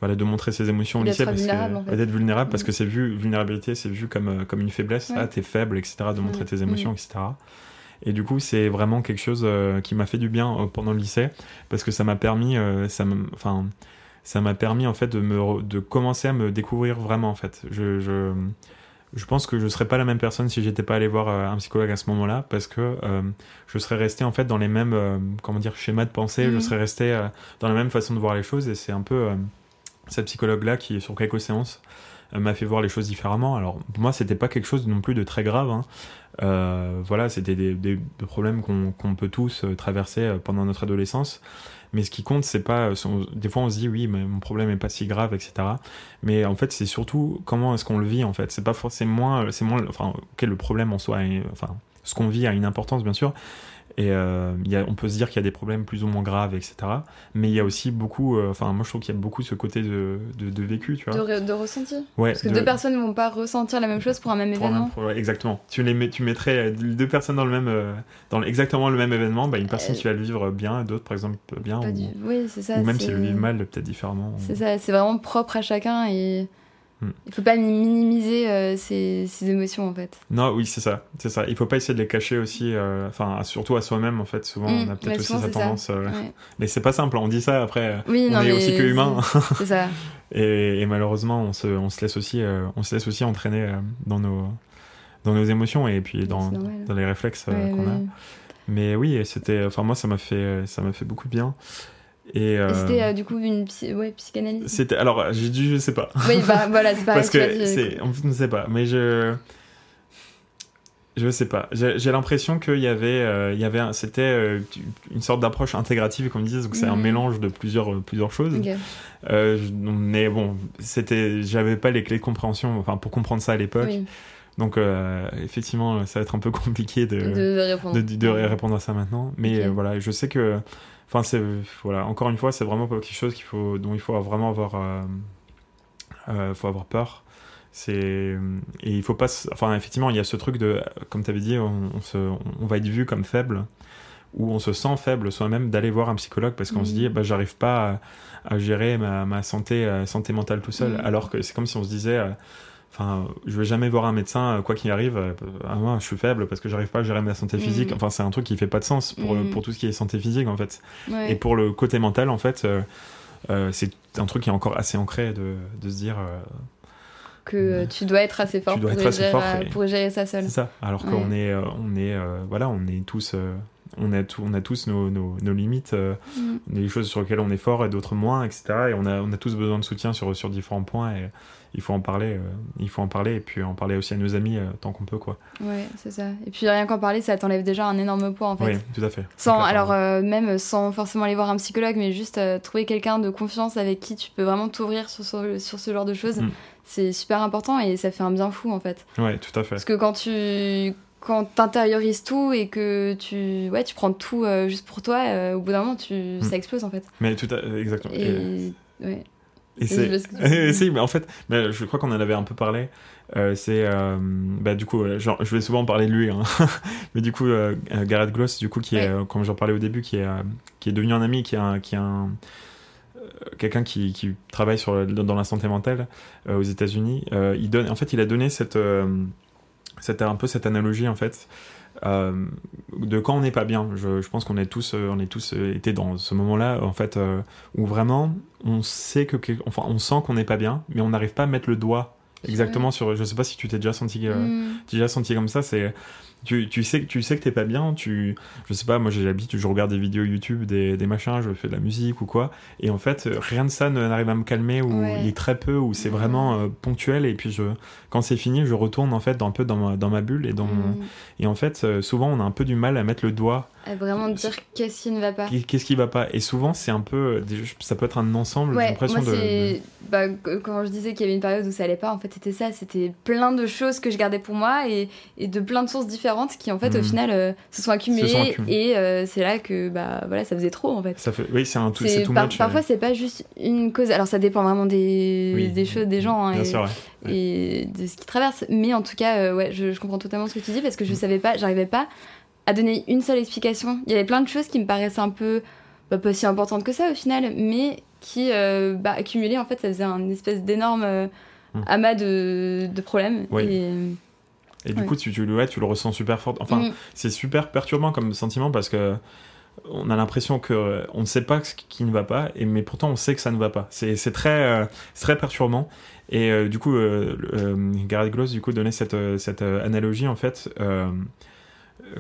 voilà, de montrer ses émotions au lycée, d'être vulnérable, parce mhm. que c'est vu, vulnérabilité, c'est vu comme, comme une faiblesse, ah, t'es faible, etc., de montrer mhm. tes émotions, etc. Et du coup, c'est vraiment quelque chose euh, qui m'a fait du bien euh, pendant le lycée parce que ça m'a permis, euh, ça enfin, ça m'a permis en fait de me, de commencer à me découvrir vraiment en fait. Je, je, je pense que je serais pas la même personne si j'étais pas allé voir un psychologue à ce moment-là parce que je serais resté en fait dans les mêmes, comment dire, schémas de pensée. Je mhm. serais resté dans la même façon de voir les choses et c'est un peu cette psychologue-là qui, sur quelques séances, m'a fait voir les choses différemment. Alors, pour moi, c'était pas quelque chose non plus de très grave. Hein. Euh, voilà, c'était des, problèmes qu'on peut tous euh, traverser euh, pendant notre adolescence. Mais ce qui compte, c'est pas. Des fois, on se dit oui, mais mon problème est pas si grave, etc. Mais en fait, c'est surtout comment est-ce qu'on le vit. En fait, c'est pas forcément, c'est moins. Enfin, quel le problème en soi. enfin, ce qu'on vit a une importance, bien sûr. Et euh, y a, on peut se dire qu'il y a des problèmes plus ou moins graves, etc. Mais il y a aussi beaucoup, euh, enfin, moi je trouve qu'il y a beaucoup ce côté de, de, de vécu, tu vois. De, de ressenti. Ouais, Parce que de- deux personnes ne vont pas ressentir la même chose pour un même pour événement. ouais, exactement. Tu, les mets, tu mettrais euh, deux personnes dans le même, euh, dans exactement le même événement, bah, une personne qui va le vivre bien, d'autres par exemple bien, ou, du- Oui, c'est ça. ou même si elles le vivent mal, peut-être différemment. C'est ça, c'est vraiment propre à chacun et Il faut pas minimiser euh, ses, ses émotions en fait. Non, oui, c'est ça, c'est ça. Il faut pas essayer de les cacher aussi, euh, enfin, surtout à soi-même en fait. Souvent, Mm, on a peut-être ouais, aussi cette tendance. euh, Ouais. Mais c'est pas simple. On dit ça après. euh, Oui, on non, est mais aussi que humain. C'est ça. Et, et malheureusement, on se, on se laisse aussi, euh, on se laisse aussi entraîner dans nos, dans nos émotions et puis dans, dans les réflexes Ouais, qu'on a. ouais. Mais oui, et c'était, enfin moi, ça m'a fait, ça m'a fait beaucoup de bien. Et, euh, Et c'était euh, du coup une psy- ouais, psychanalyse. c'était, alors j'ai dit, je sais pas. Oui, bah voilà, c'est pareil. Parce que c'est, on ne sait pas, mais je, je sais pas. J'ai l'impression qu'il y avait, euh, il y avait, un- c'était une sorte d'approche intégrative, comme ils disent, donc c'est un Mhm. mélange de plusieurs, plusieurs choses. Mais bon, c'était, j'avais pas les clés de compréhension, enfin pour comprendre ça à l'époque. Oui, Donc euh, effectivement, ça va être un peu compliqué de, de, de répondre. de, répondre à ça maintenant. Mais euh, voilà, je sais que, enfin c'est, voilà, encore une fois, c'est vraiment pas quelque chose qu'il faut, dont il faut vraiment avoir, euh, euh, faut avoir peur. C'est et il faut pas, enfin effectivement, il y a ce truc de, comme tu avais dit, on, on se, on va être vu comme faible ou on se sent faible soi-même d'aller voir un psychologue parce qu'on se dit bah j'arrive pas à, à gérer ma, ma santé euh, santé mentale tout seul Mhm. alors que c'est comme si on se disait euh, enfin je vais jamais voir un médecin euh, quoi qu'il arrive euh, ah, moi, je suis faible parce que j'arrive pas à gérer ma santé physique Mhm. enfin c'est un truc qui fait pas de sens pour pour tout ce qui est santé physique en fait Ouais. et pour le côté mental en fait euh, euh, c'est un truc qui est encore assez ancré de, de se dire euh, que euh, tu dois être assez fort, pour, être assez gérer, fort et- pour gérer ça seul. C'est ça. Alors Ouais. qu'on est, on est, voilà, on est tous, on a tout, on a tous nos, nos, nos limites, euh, Mm. des choses sur lesquelles on est fort et d'autres moins, etc. Et on a, on a tous besoin de soutien sur, sur différents points. Et il faut en parler. euh, il faut en parler et puis en parler aussi à nos amis euh, tant qu'on peut, quoi. Ouais, c'est ça. Et puis rien qu'en parler, ça t'enlève déjà un énorme poids en fait. Oui, tout à fait. Sans, alors euh, même sans forcément aller voir un psychologue, mais juste euh, trouver quelqu'un de confiance avec qui tu peux vraiment t'ouvrir sur, sur, sur ce genre de choses, Mm. c'est super important et ça fait un bien fou en fait. ouais, tout à fait. Parce que quand tu quand t'intériorises tout et que tu ouais tu prends tout euh, juste pour toi, au bout d'un moment tu Mm. ça explose en fait. Mais tout à, exactement. Et, Et, ouais. Et c'est, si, mais en fait, mais je crois qu'on en avait un peu parlé. Euh, c'est, euh, bah, du coup, euh, genre, je vais souvent parler de lui, hein. mais du coup, euh, euh, Gareth Gloss, du coup, qui est, Ouais. euh, comme j'en parlais au début, qui est, qui est devenu un ami, qui est un, qui est un, quelqu'un qui, qui travaille sur, dans la santé mentale aux États-Unis. Il donne, en fait, il a donné cette, cette, un peu cette analogie, en fait. Euh, de quand on n'est pas bien, je, je pense qu'on est tous, euh, on est tous euh, été dans ce moment-là, en fait, euh, où vraiment on sait que, enfin, on sent qu'on n'est pas bien, mais on n'arrive pas à mettre le doigt exactement sur. Je sais pas si tu t'es déjà senti, euh, Mm. déjà senti comme ça. C'est tu, tu sais que tu sais que t'es pas bien. Tu, je sais pas, moi j'ai l'habitude, je regarde des vidéos YouTube, des, des machins, je fais de la musique ou quoi, et en fait euh, rien de ça n'arrive à me calmer ou Ouais. il est très peu ou c'est vraiment euh, ponctuel. Et puis je, quand c'est fini, je retourne en fait un peu dans ma, dans ma bulle et dans mon- Mm. et en fait euh, souvent on a un peu du mal à mettre le doigt À vraiment dire qu'est-ce qui ne va pas. Qu'est-ce qui va pas Et souvent, c'est un peu. Ça peut être un ensemble, j'ai l'impression de. Bah, qu- quand je disais qu'il y avait une période où ça allait pas, en fait c'était ça, c'était plein de choses que je gardais pour moi et, et de plein de sources différentes qui en fait au Mhm. final euh, se sont accumulées Se sont accumulées. et euh, c'est là que bah voilà ça faisait trop en fait. Ça fait... Oui, c'est un tout, C'est- tout par- parfois euh, c'est pas juste une cause, alors ça dépend vraiment des, oui. des choses, des gens hein, Bien et, sûr, ouais. Ouais. et de ce qu'ils traversent, mais en tout cas euh, ouais je, je comprends totalement ce que tu dis parce que je Mm. savais pas, j'arrivais pas à donner une seule explication. Il y avait plein de choses qui me paraissaient un peu bah, pas si importantes que ça au final, mais qui bah, accumulées en fait ça faisait un espèce d'énorme euh, Mm. amas de, de problèmes. Oui. Et, Et du coup, tu, tu, le- ouais, tu le ressens super fort. Enfin, Mm. c'est super perturbant comme sentiment parce que on a l'impression que euh, on ne sait pas ce qui ne va pas, et, mais pourtant on sait que ça ne va pas. C'est très, euh, très perturbant. Et euh, du coup, euh, Gareth Gloss du coup donnait cette, cette analogie en fait,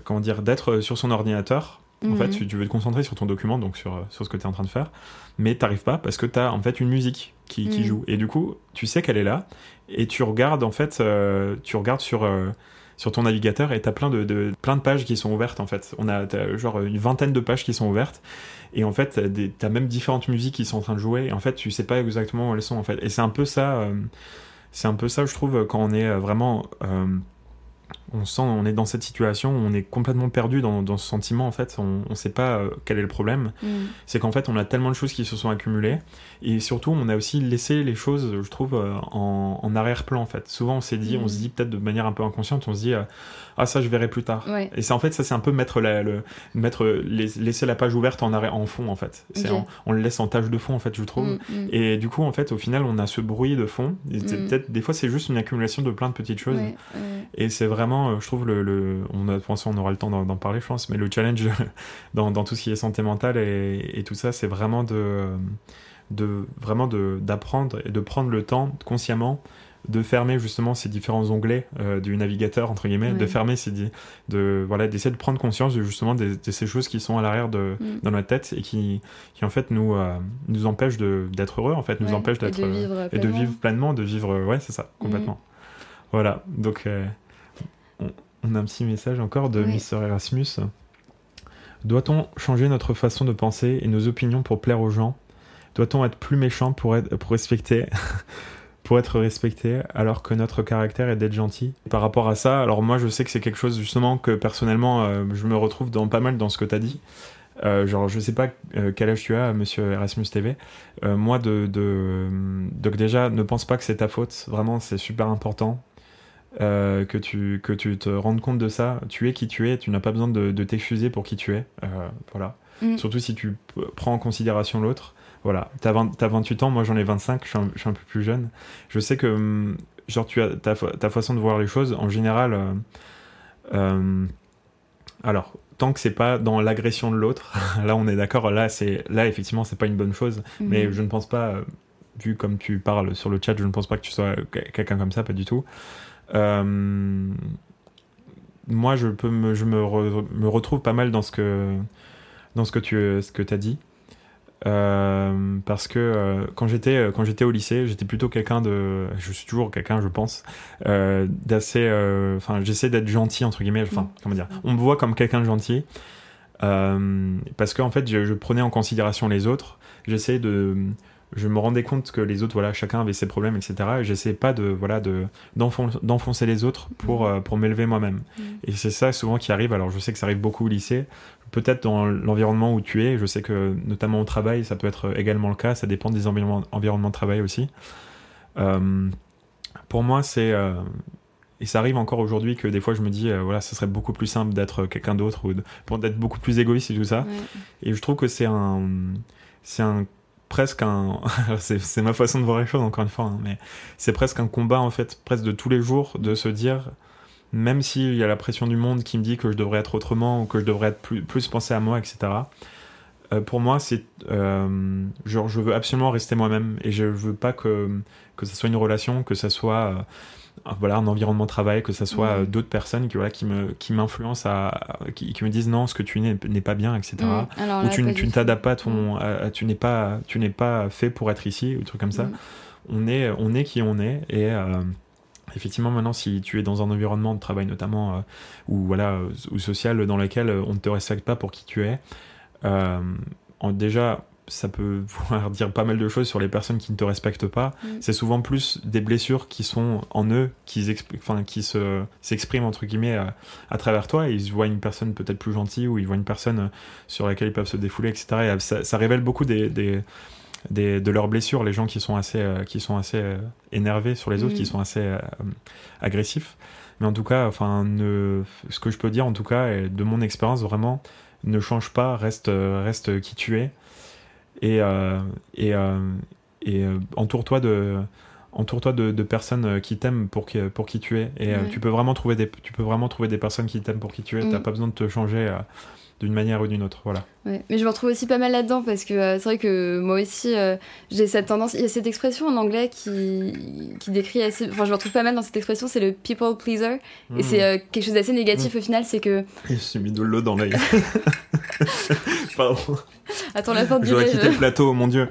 comment dire, d'être sur son ordinateur. En Mhm. fait, tu, tu veux te concentrer sur ton document, donc sur, sur ce que tu es en train de faire, mais t'arrives pas parce que tu as en fait une musique qui, qui Mhm. joue. Et du coup, tu sais qu'elle est là, et tu regardes en fait, euh, tu regardes sur, euh, sur ton navigateur et tu as plein de, plein de pages qui sont ouvertes en fait. On a t'as, genre une vingtaine de pages qui sont ouvertes, et en fait, t'as t'as même différentes musiques qui sont en train de jouer, et en fait, tu sais pas exactement où elles sont en fait. Et c'est un peu ça, euh, c'est un peu ça, je trouve, quand on est vraiment. On sent, on est dans cette situation, où on est complètement perdu dans, dans ce sentiment en fait, on ne sait pas euh, quel est le problème. Mm. C'est qu'en fait on a tellement de choses qui se sont accumulées et surtout on a aussi laissé les choses, je trouve, euh, en, en arrière-plan en fait. Souvent on s'est dit, Mm. on se dit peut-être de manière un peu inconsciente, on se dit euh, ah ça je verrai plus tard. Ouais. Et c'est en fait ça c'est un peu mettre la, le, mettre lais- laisser la page ouverte en arrêt en fond en fait. En- on le laisse en tâche de fond en fait je trouve. Mm, mm. Et du coup en fait au final on a ce bruit de fond. Mm. Peut-être des fois c'est juste une accumulation de plein de petites choses. Ouais, ouais. Et c'est vraiment, euh, je trouve, le, le- on a, on aura le temps d'en parler, je pense, mais le challenge dans, dans tout ce qui est santé mentale et, et tout ça, c'est vraiment de, de vraiment de d'apprendre et de prendre le temps consciemment de fermer justement ces différents onglets euh, du navigateur entre guillemets, de fermer ces de voilà d'essayer de prendre conscience de justement de, ces choses qui sont à l'arrière de Mm. dans notre tête et qui qui en fait nous euh, nous empêchent de d'être heureux en fait, nous Ouais, empêchent et d'être de vivre et de vivre pleinement, de vivre, ouais, c'est ça, complètement. Voilà, donc euh, on, a un petit message encore de Oui. Mister Erasmus. Doit-on changer notre façon de penser et nos opinions pour plaire aux gens? Doit-on être plus méchant pour, être, pour respecter pour être respecté alors que notre caractère est d'être gentil? Par rapport à ça, alors moi je sais que c'est quelque chose justement que personnellement euh, je me retrouve dans pas mal dans ce que tu as dit. Euh, genre, je sais pas euh, quel âge tu as, monsieur Erasmus TV. Moi, de, de, donc déjà, ne pense pas que c'est ta faute. Vraiment, c'est super important euh, que, tu, que tu te rendes compte de ça. Tu es qui tu es. Tu n'as pas besoin de, de t'excuser pour qui tu es. Euh, voilà. Mm. Surtout si tu prends en considération l'autre. Voilà. T'as 20 t'as 28 ans, moi j'en ai 25. Je suis, un, je suis un peu plus jeune. Je sais que, hum, genre, tu as ta, ta façon de voir les choses, en général. euh, alors, tant que c'est pas dans l'agression de l'autre, là on est d'accord, là c'est là effectivement c'est pas une bonne chose, Mhm. mais je ne pense pas, vu comme tu parles sur le chat, je ne pense pas que tu sois que- quelqu'un comme ça, pas du tout. Euh, moi je peux me, je me, re- me retrouve pas mal dans ce que dans ce que tu ce que as dit. Euh, parce que euh, quand j'étais quand j'étais au lycée, j'étais plutôt quelqu'un de, je suis toujours quelqu'un, je pense, euh, d'assez, enfin, j'essaie d'être gentil entre guillemets. Enfin, Mm. comment dire, on me voit comme quelqu'un de gentil parce qu'en fait, je, je prenais en considération les autres. J'essayais de, je me rendais compte que les autres, voilà, chacun avait ses problèmes, etc. Et j'essayais pas de, voilà, de d'enfon- d'enfoncer les autres pour euh, pour m'élever moi-même. Mm. Et c'est ça souvent qui arrive. Alors, je sais que ça arrive beaucoup au lycée. Peut-être dans l'environnement où tu es, je sais que notamment au travail, ça peut être également le cas. Ça dépend des environnements, environnements de travail aussi. Euh, pour moi, c'est euh, et ça arrive encore aujourd'hui que des fois je me dis, euh, voilà, ce serait beaucoup plus simple d'être quelqu'un d'autre ou de- pour d'être beaucoup plus égoïste et tout ça. Ouais. Et je trouve que c'est un, c'est un presque un, c'est ma façon de voir les choses encore une fois, hein, mais c'est presque un combat en fait, presque de tous les jours, de se dire, même s'il y a la pression du monde qui me dit que je devrais être autrement ou que je devrais être plus, plus penser à moi, etc. euh, pour moi, c'est euh, genre je veux absolument rester moi-même et je veux pas que que ça soit une relation, que ça soit euh, voilà un environnement de travail, que ça soit Mhm. euh, d'autres personnes qui voilà qui me qui m'influencent à, qui, qui me disent non ce que tu es n'est- n'est pas bien, etc. Mm. Alors Ou tu, ne- tu t'adaptes pas ton, à- à- tu n'es pas tu n'es pas fait pour être ici ou trucs comme ça. Mm. On est on est qui on est et euh, Effectivement, maintenant, si tu es dans un environnement de travail notamment, euh, ou voilà, ou social, dans lequel on ne te respecte pas pour qui tu es, euh, en- déjà, ça peut vouloir dire pas mal de choses sur les personnes qui ne te respectent pas. Mm. C'est souvent plus des blessures qui sont en eux, qui, exp- enfin, qui se, s'expriment entre guillemets à, à travers toi. Et ils voient une personne peut-être plus gentille ou ils voient une personne euh, sur laquelle ils peuvent se défouler, etc. Et euh, ça, ça révèle beaucoup des, des, des- de leurs blessures, les gens qui sont assez, euh, qui sont assez euh, énervés sur les autres, Mm. qui sont assez euh, agressifs. Mais en tout cas, enfin, ne, ce que je peux dire en tout cas, de mon expérience vraiment, ne change pas, reste, reste qui tu es et, euh, et, euh, et euh, entoure-toi de entoure-toi de, de personnes qui t'aiment pour qui, pour qui tu es et Ouais. tu peux vraiment trouver des tu peux vraiment trouver des personnes qui t'aiment pour qui tu es Mm. t'as pas besoin de te changer d'une manière ou d'une autre voilà Ouais. Mais je me retrouve aussi pas mal là-dedans parce que euh, c'est vrai que moi aussi euh, j'ai cette tendance. Il y a cette expression en anglais qui, qui décrit assez. Enfin, je me retrouve pas mal dans cette expression, c'est le people pleaser. Et c'est euh, quelque chose d'assez négatif au final, c'est que. je suis mis de l'eau dans l'œil pardon Attends, la fin du j'aurais quitté le plateau mon dieu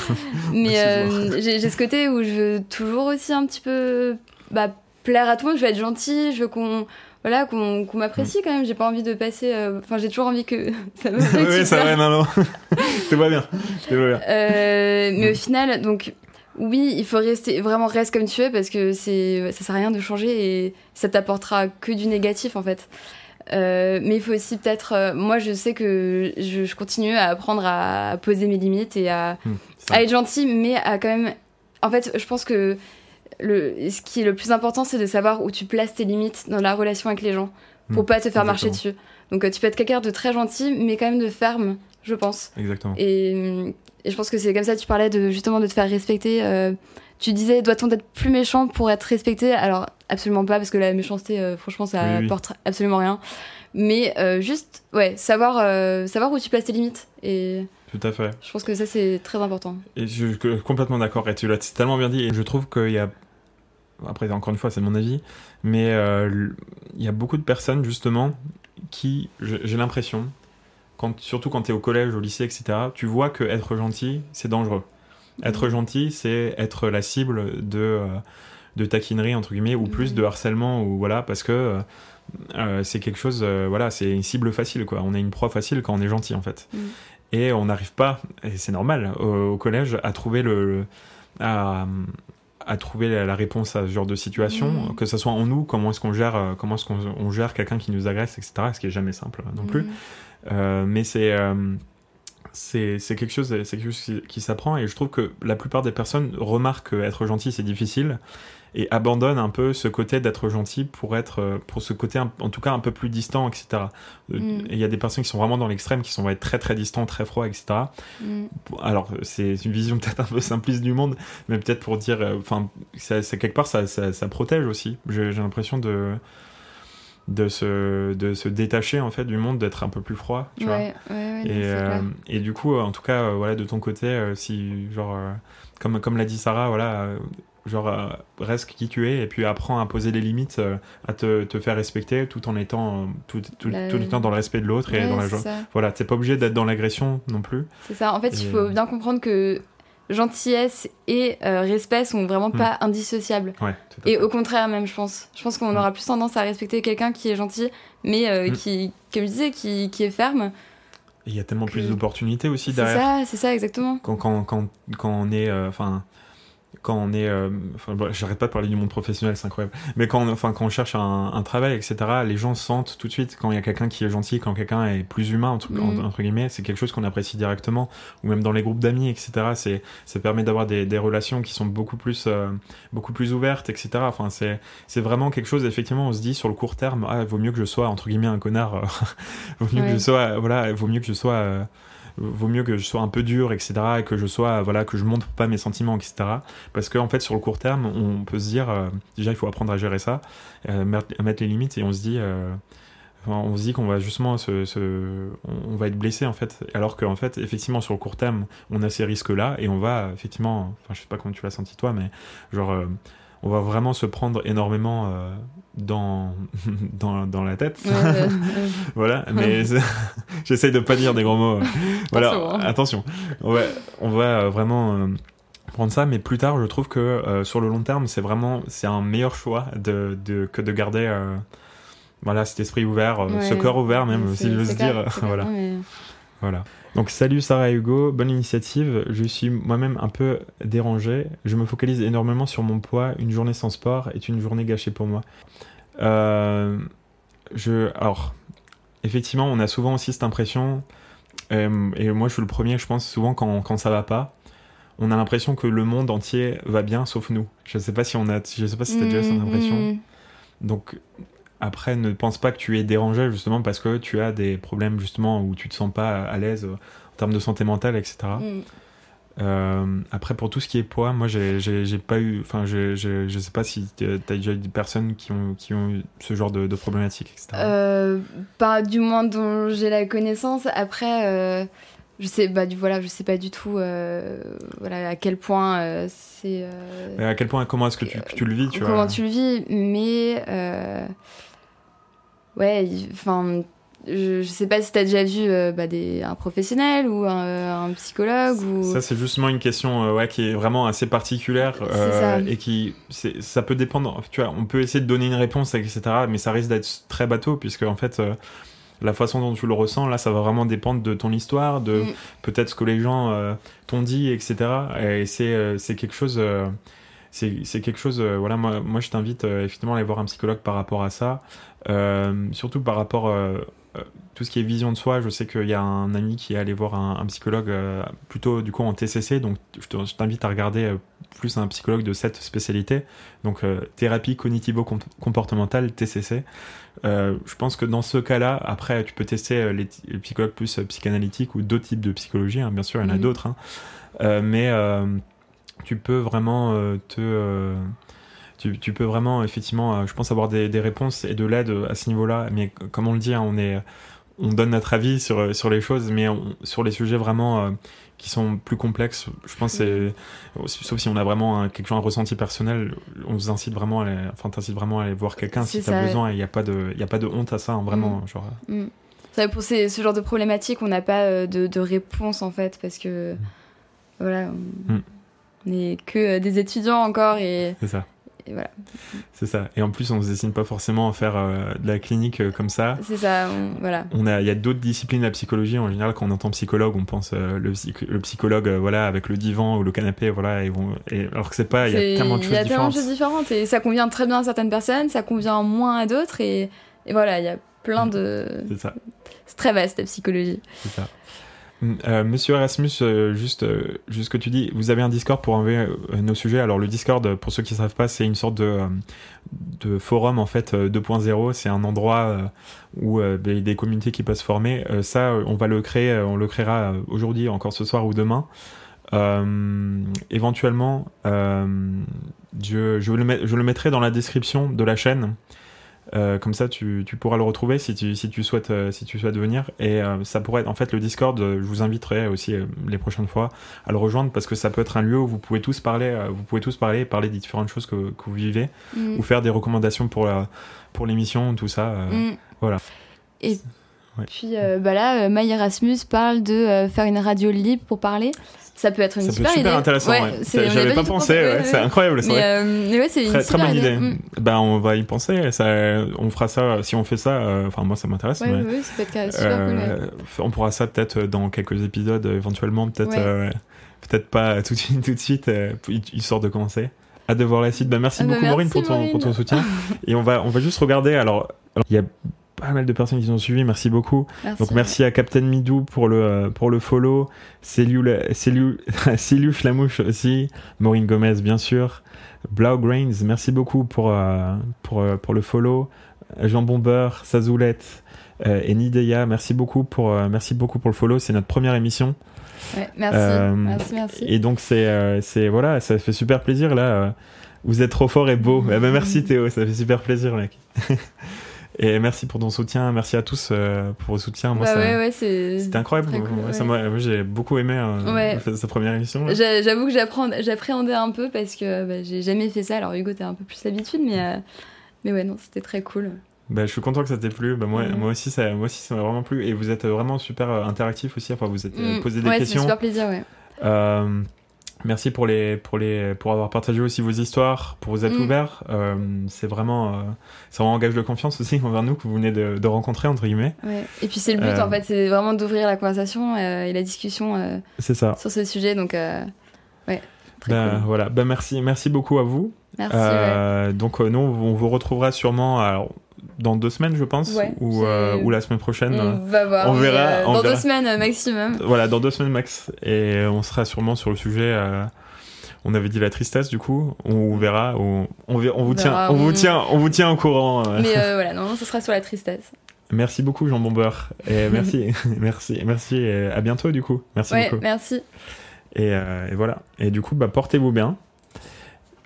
Mais euh, j'ai ce côté où je veux toujours aussi un petit peu bah, plaire à tout le monde, je veux être gentille, je veux qu'on voilà, qu'on qu'on m'apprécie quand même, j'ai pas envie de passer... euh, Enfin, j'ai toujours envie que ça me oui ça va non non te vois bien vois bien Euh, mais au final, donc oui, il faut rester vraiment reste comme tu es parce que c'est ça sert à rien de changer et ça t'apportera que du négatif en fait. Euh, mais il faut aussi peut-être. euh, moi, je sais que je, je continue à apprendre à poser mes limites et à, à être gentil, mais à quand même. En fait, je pense que le, ce qui est le plus important, c'est de savoir où tu places tes limites dans la relation avec les gens pour Hmm, pas te faire marcher dessus. Donc, euh, tu peux être quelqu'un de très gentil, mais quand même de ferme, je pense. Exactement. Et, et je pense que c'est comme ça que tu parlais de justement de te faire respecter. euh, tu disais, doit-on être plus méchant pour être respecté? Alors, absolument pas, parce que la méchanceté, euh, franchement, ça Oui, oui. apporte absolument rien. Mais euh, juste, ouais, savoir, savoir où tu places tes limites. Et Tout à fait. je pense que ça, c'est très important. Et je suis complètement d'accord. Et tu l'as tellement bien dit. Et je trouve qu'il y a. Après, encore une fois, c'est mon avis. Mais euh, il y a beaucoup de personnes, justement, qui, j'ai l'impression, quand, surtout quand tu es au collège, au lycée, etc., tu vois que être gentil, c'est dangereux. Être Mhm. gentil, c'est être la cible de, euh, de taquinerie, entre guillemets, ou plus Mhm. de harcèlement, ou voilà, parce que. euh, c'est quelque chose, euh, voilà, c'est une cible facile, quoi. On est une proie facile quand on est gentil, en fait. Mhm. Et on n'arrive pas, et c'est normal, au, au collège, à trouver le, le- à, à trouver la, la réponse à ce genre de situation, Mhm. que ce soit en nous, comment est-ce qu'on gère, euh, comment est-ce qu'on on gère quelqu'un qui nous agresse, etc. Ce qui est jamais simple euh, non plus. Mhm. Euh, mais c'est euh, c'est c'est quelque chose, c'est quelque chose qui, qui s'apprend et je trouve que la plupart des personnes remarquent qu'être gentil c'est difficile et abandonnent un peu ce côté d'être gentil pour être pour ce côté un- en tout cas un peu plus distant etc. Euh, Mm. Et il y a des personnes qui sont vraiment dans l'extrême qui sont vont être très très distants, très froids etc. Mhm. Alors c'est une vision peut-être un peu simpliste du monde, mais peut-être pour dire, euh, enfin ça- quelque part ça, ça, ça protège aussi. J'ai l'impression de de se, de se détacher en fait du monde, d'être un peu plus froid, tu vois. Ouais, ouais, ouais, non, Et, euh, et du coup, en tout cas, euh, voilà, de ton côté, euh, si, genre, comme, comme l'a dit Sarah, voilà, genre, reste qui tu es et puis apprends à poser les limites, à te, te faire respecter tout en étant, tout, tout, La- tout étant dans le respect de l'autre et dans la c'est joie. ça. Voilà, t'es pas obligé d'être dans l'agression non plus. C'est ça. En fait, il faut bien comprendre que gentillesse et euh, respect sont vraiment Hmm. pas indissociables. Ouais, Et au contraire, même, je pense. Je pense qu'on aura plus tendance à respecter quelqu'un qui est gentil, mais euh, Mm. qui, comme je disais, qui, qui est ferme. Il y a tellement plus d'opportunités aussi C'est derrière. ça, c'est ça, exactement. Quand, quand, quand, quand on est. euh. Quand on est, euh, enfin, bon, j'arrête pas de parler du monde professionnel, c'est incroyable. Mais quand on, enfin, quand on cherche un, un travail, etc., les gens sentent tout de suite quand il y a quelqu'un qui est gentil, quand quelqu'un est plus humain, entre, Mhm. entre- guillemets, c'est quelque chose qu'on apprécie directement. Ou même dans les groupes d'amis, etc., c'est, ça permet d'avoir des, des relations qui sont beaucoup plus, euh, beaucoup plus ouvertes, etc. Enfin, c'est, c'est vraiment quelque chose, effectivement, on se dit sur le court terme, ah, vaut mieux que je sois, entre guillemets, un connard, euh, vaut mieux que je sois, voilà, vaut mieux que je sois. Vaut mieux que je sois un peu dur, etc., et que je sois, voilà, que je montre pas mes sentiments, etc. Parce qu'en fait, sur le court terme, on peut se dire, euh, déjà, il faut apprendre à gérer ça, euh, mettre- les limites, et on se dit, euh, on se dit qu'on va justement se, on, va être blessé en fait, alors qu'en fait, effectivement, sur le court terme, on a ces risques-là, et on va effectivement, enfin, je sais pas comment tu l'as senti toi, mais genre, euh, on va vraiment se prendre énormément euh, dans, dans, dans la tête. Ouais. Voilà, mais j'essaye de pas dire des gros mots. voilà, Attention, hein. attention. On va, on va euh, vraiment euh, prendre ça, mais plus tard, je trouve que euh, sur le long terme, c'est vraiment c'est un meilleur choix de, de- que de garder voilà cet esprit ouvert, ce cœur ouvert même, si j'ose dire. voilà, mais- voilà. Donc salut Sarah et Hugo, bonne initiative. Je suis moi-même un peu dérangé. Je me focalise énormément sur mon poids. Une journée sans sport est une journée gâchée pour moi. Euh, je, alors, effectivement, on a souvent aussi cette impression, euh, et moi je suis le premier, je pense, souvent quand, quand ça va pas, on a l'impression que le monde entier va bien sauf nous. Je sais pas si on a, je sais pas si t'as déjà cette Mm, impression. mm, Donc après, ne pense pas que tu es dérangé justement parce que tu as des problèmes justement où tu te sens pas à l'aise euh, en termes de santé mentale, etc. mm. Euh, après, pour tout ce qui est poids, moi, j'ai pas eu. Enfin, je, sais pas si tu as déjà eu des personnes qui ont, qui ont eu ce genre de, de problématiques, etc. Euh, pas du moins dont j'ai la connaissance. Après, euh, je sais, bah, du, voilà, je sais pas du tout euh, voilà, à quel point euh, c'est. euh, Et à quel point, comment est-ce que tu, tu le vis, tu comment vois tu le vis, mais. ouais, enfin. Je, je sais pas si t'as déjà vu bah, des, un professionnel ou un, un psychologue ou. Ça, c'est justement une question ouais, qui est vraiment assez particulière et qui, ça peut dépendre. Tu vois, on peut essayer de donner une réponse, etc., mais ça risque d'être très bateau puisque en fait, la façon dont tu le ressens, là, ça va vraiment dépendre de ton histoire, de Mm. peut-être ce que les gens euh, t'ont dit, etc. Et c'est euh, c'est quelque chose. euh, c'est quelque chose. euh, voilà, moi, moi je t'invite effectivement à aller voir un psychologue par rapport à ça. Surtout par rapport tout ce qui est vision de soi. Je sais qu'il y a un ami qui est allé voir un, un psychologue euh, plutôt du coup en TCC. Donc je te- je t'invite à regarder euh, plus un psychologue de cette spécialité. Donc euh, thérapie cognitivo-comportementale TCC. Euh, je pense que dans ce cas-là, après, tu peux tester euh, les, les psychologues plus euh, psychanalytiques ou d'autres types de psychologie. hein, bien sûr, il y en a Mhm. d'autres. hein. Euh, mais tu peux vraiment te. tu, tu peux vraiment, effectivement, je pense, avoir des, des réponses et de l'aide à ce niveau-là. Mais comme on le dit, hein, on, est, on donne notre avis sur, sur les choses, mais on- sur les sujets vraiment euh, qui sont plus complexes, je pense, c'est, sauf si on a vraiment un, quelque chose, un ressenti personnel, on vous incite vraiment à aller, enfin, t'incite vraiment à aller voir quelqu'un si C'est tu as ça. besoin. Il n'y a, pas de- il a pas de honte à ça, hein, vraiment. Genre, Mm. C'est vrai, pour ces- ce genre de problématiques, on n'a pas euh, de, de réponse en fait, parce que voilà, on Mm. on n'est que euh, des étudiants encore et, c'est ça. Et voilà. C'est ça. Et en plus, on ne se destine pas forcément à faire euh, de la clinique euh, comme ça. C'est ça, on- voilà. On a, il y a d'autres disciplines de la psychologie. En général, quand on entend psychologue, on pense euh, le, psych- le psychologue, voilà, avec le divan ou le canapé, voilà. Et alors que c'est pas, il y a tellement de choses il y a tellement de différentes. choses différentes et ça convient très bien à certaines personnes, ça convient moins à d'autres et, et voilà, il y a plein de. C'est ça, C'est très vaste la psychologie. c'est ça. Euh, Monsieur Erasmus, euh, juste, euh, juste ce que tu dis, vous avez un Discord pour enlever euh, nos sujets. Alors le Discord, pour ceux qui ne savent pas, c'est une sorte de, forum en fait euh, 2.0. C'est un endroit où des, des communautés qui peuvent se former. Ça, on va le créer, on le créera aujourd'hui, encore ce soir ou demain. Éventuellement, je le mettrai dans la description de la chaîne. Euh, comme ça, tu, tu pourras le retrouver si tu, si tu, souhaites, euh, si tu souhaites venir. Et euh, ça pourrait être, en fait, le Discord, je vous inviterai aussi les prochaines fois à le rejoindre parce que ça peut être un lieu où vous pouvez tous parler, vous pouvez tous parler, parler des différentes choses que, que vous vivez Mm. ou faire des recommandations pour la, pour l'émission, tout ça. Mm. voilà. Et Ouais. puis euh, bah là, euh, Maï Erasmus parle de euh, faire une radio libre pour parler. Ça peut être une Ça peut super être super idée. intéressant. Ouais, J'avais pas tout pensé, ouais, c'est incroyable. c'est Mais, euh, mais ouais, c'est une Très, très bonne idée. Mm. Ben, on va y penser. Ça, on fera ça. Si on fait ça, euh, enfin, moi, ça m'intéresse. Ouais, mais, ça peut super cool. euh, On pourra ça peut-être dans quelques épisodes, euh, éventuellement, peut-être, euh, peut-être pas tout de suite, tout de suite, euh, histoire de commencer. Hâte de voir la suite. Bah, merci Ah bah, beaucoup, Maureen, merci, pour ton, pour ton Maureen. soutien. Et on va, on va juste regarder. Alors, il y a pas mal de personnes qui nous ont suivis. Merci beaucoup. Merci. Donc merci à Captain Midou pour le, euh, pour le follow, Céliu, Flamouche aussi, Maureen Gomez bien sûr, Blau Grains, merci beaucoup pour, euh, pour, euh, pour le follow, Jean Bomber, Sazoulette euh, et Nideya, merci beaucoup pour, euh, merci beaucoup pour le follow, c'est notre première émission. Ouais, merci. Merci, merci. Et donc c'est, c'est voilà, ça fait super plaisir là. vous êtes trop fort et beau. Eh ben, merci Théo, ça fait super plaisir mec. et merci pour ton soutien, merci à tous euh, pour vos soutiens. Moi, bah ouais, ouais, c'était incroyable. cool, Ouais, ça ouais. moi, j'ai beaucoup aimé euh, Ouais. sa première émission. J'avoue que j'appréhendais un peu parce que bah, j'ai jamais fait ça. Alors Hugo, t'as un peu plus l'habitude, mais, euh, mais ouais, non, c'était très cool. Bah, je suis content que ça t'ait plu. Bah, moi, Mhm. moi aussi, ça, moi aussi, ça m'a vraiment plu. Et vous êtes vraiment super euh, interactif aussi. Enfin, vous êtes euh, Mm. posé des ouais, c'est questions. super plaisir, ouais. Merci pour les, pour les, pour avoir partagé aussi vos histoires, pour vous être Mm. ouvert. Euh, c'est vraiment, euh, vraiment un gage de confiance aussi envers nous que vous venez de, de rencontrer entre guillemets. ouais. Et puis c'est le but, Euh. en fait, c'est vraiment d'ouvrir la conversation euh, et la discussion C'est ça. sur ce sujet. Donc, ouais, très cool. voilà. Bah, merci, merci beaucoup à vous. Merci. ouais. Donc nous, on vous retrouvera sûrement alors, dans deux semaines, je pense, Ouais, ou, c'est- euh, ou la semaine prochaine. On va voir. on mais, verra, euh, on dans verra. deux semaines euh, maximum. Voilà, dans deux semaines max. Et on sera sûrement sur le sujet. euh, on avait dit la tristesse, du coup. On verra. On, on, ver- on vous tient, verra, on vous tient, on vous tient au courant. Mais voilà, non, ce sera sur la tristesse. Merci beaucoup, Jean Bomber. Et merci, merci, merci. Et à bientôt, du coup. Merci Ouais, beaucoup. merci. Et, et voilà. Et du coup, bah, portez-vous bien.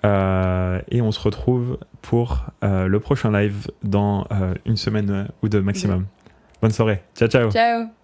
Euh, et on se retrouve pour euh, le prochain live dans euh, une semaine ou deux maximum. Bonne soirée. Ciao, ciao. Ciao.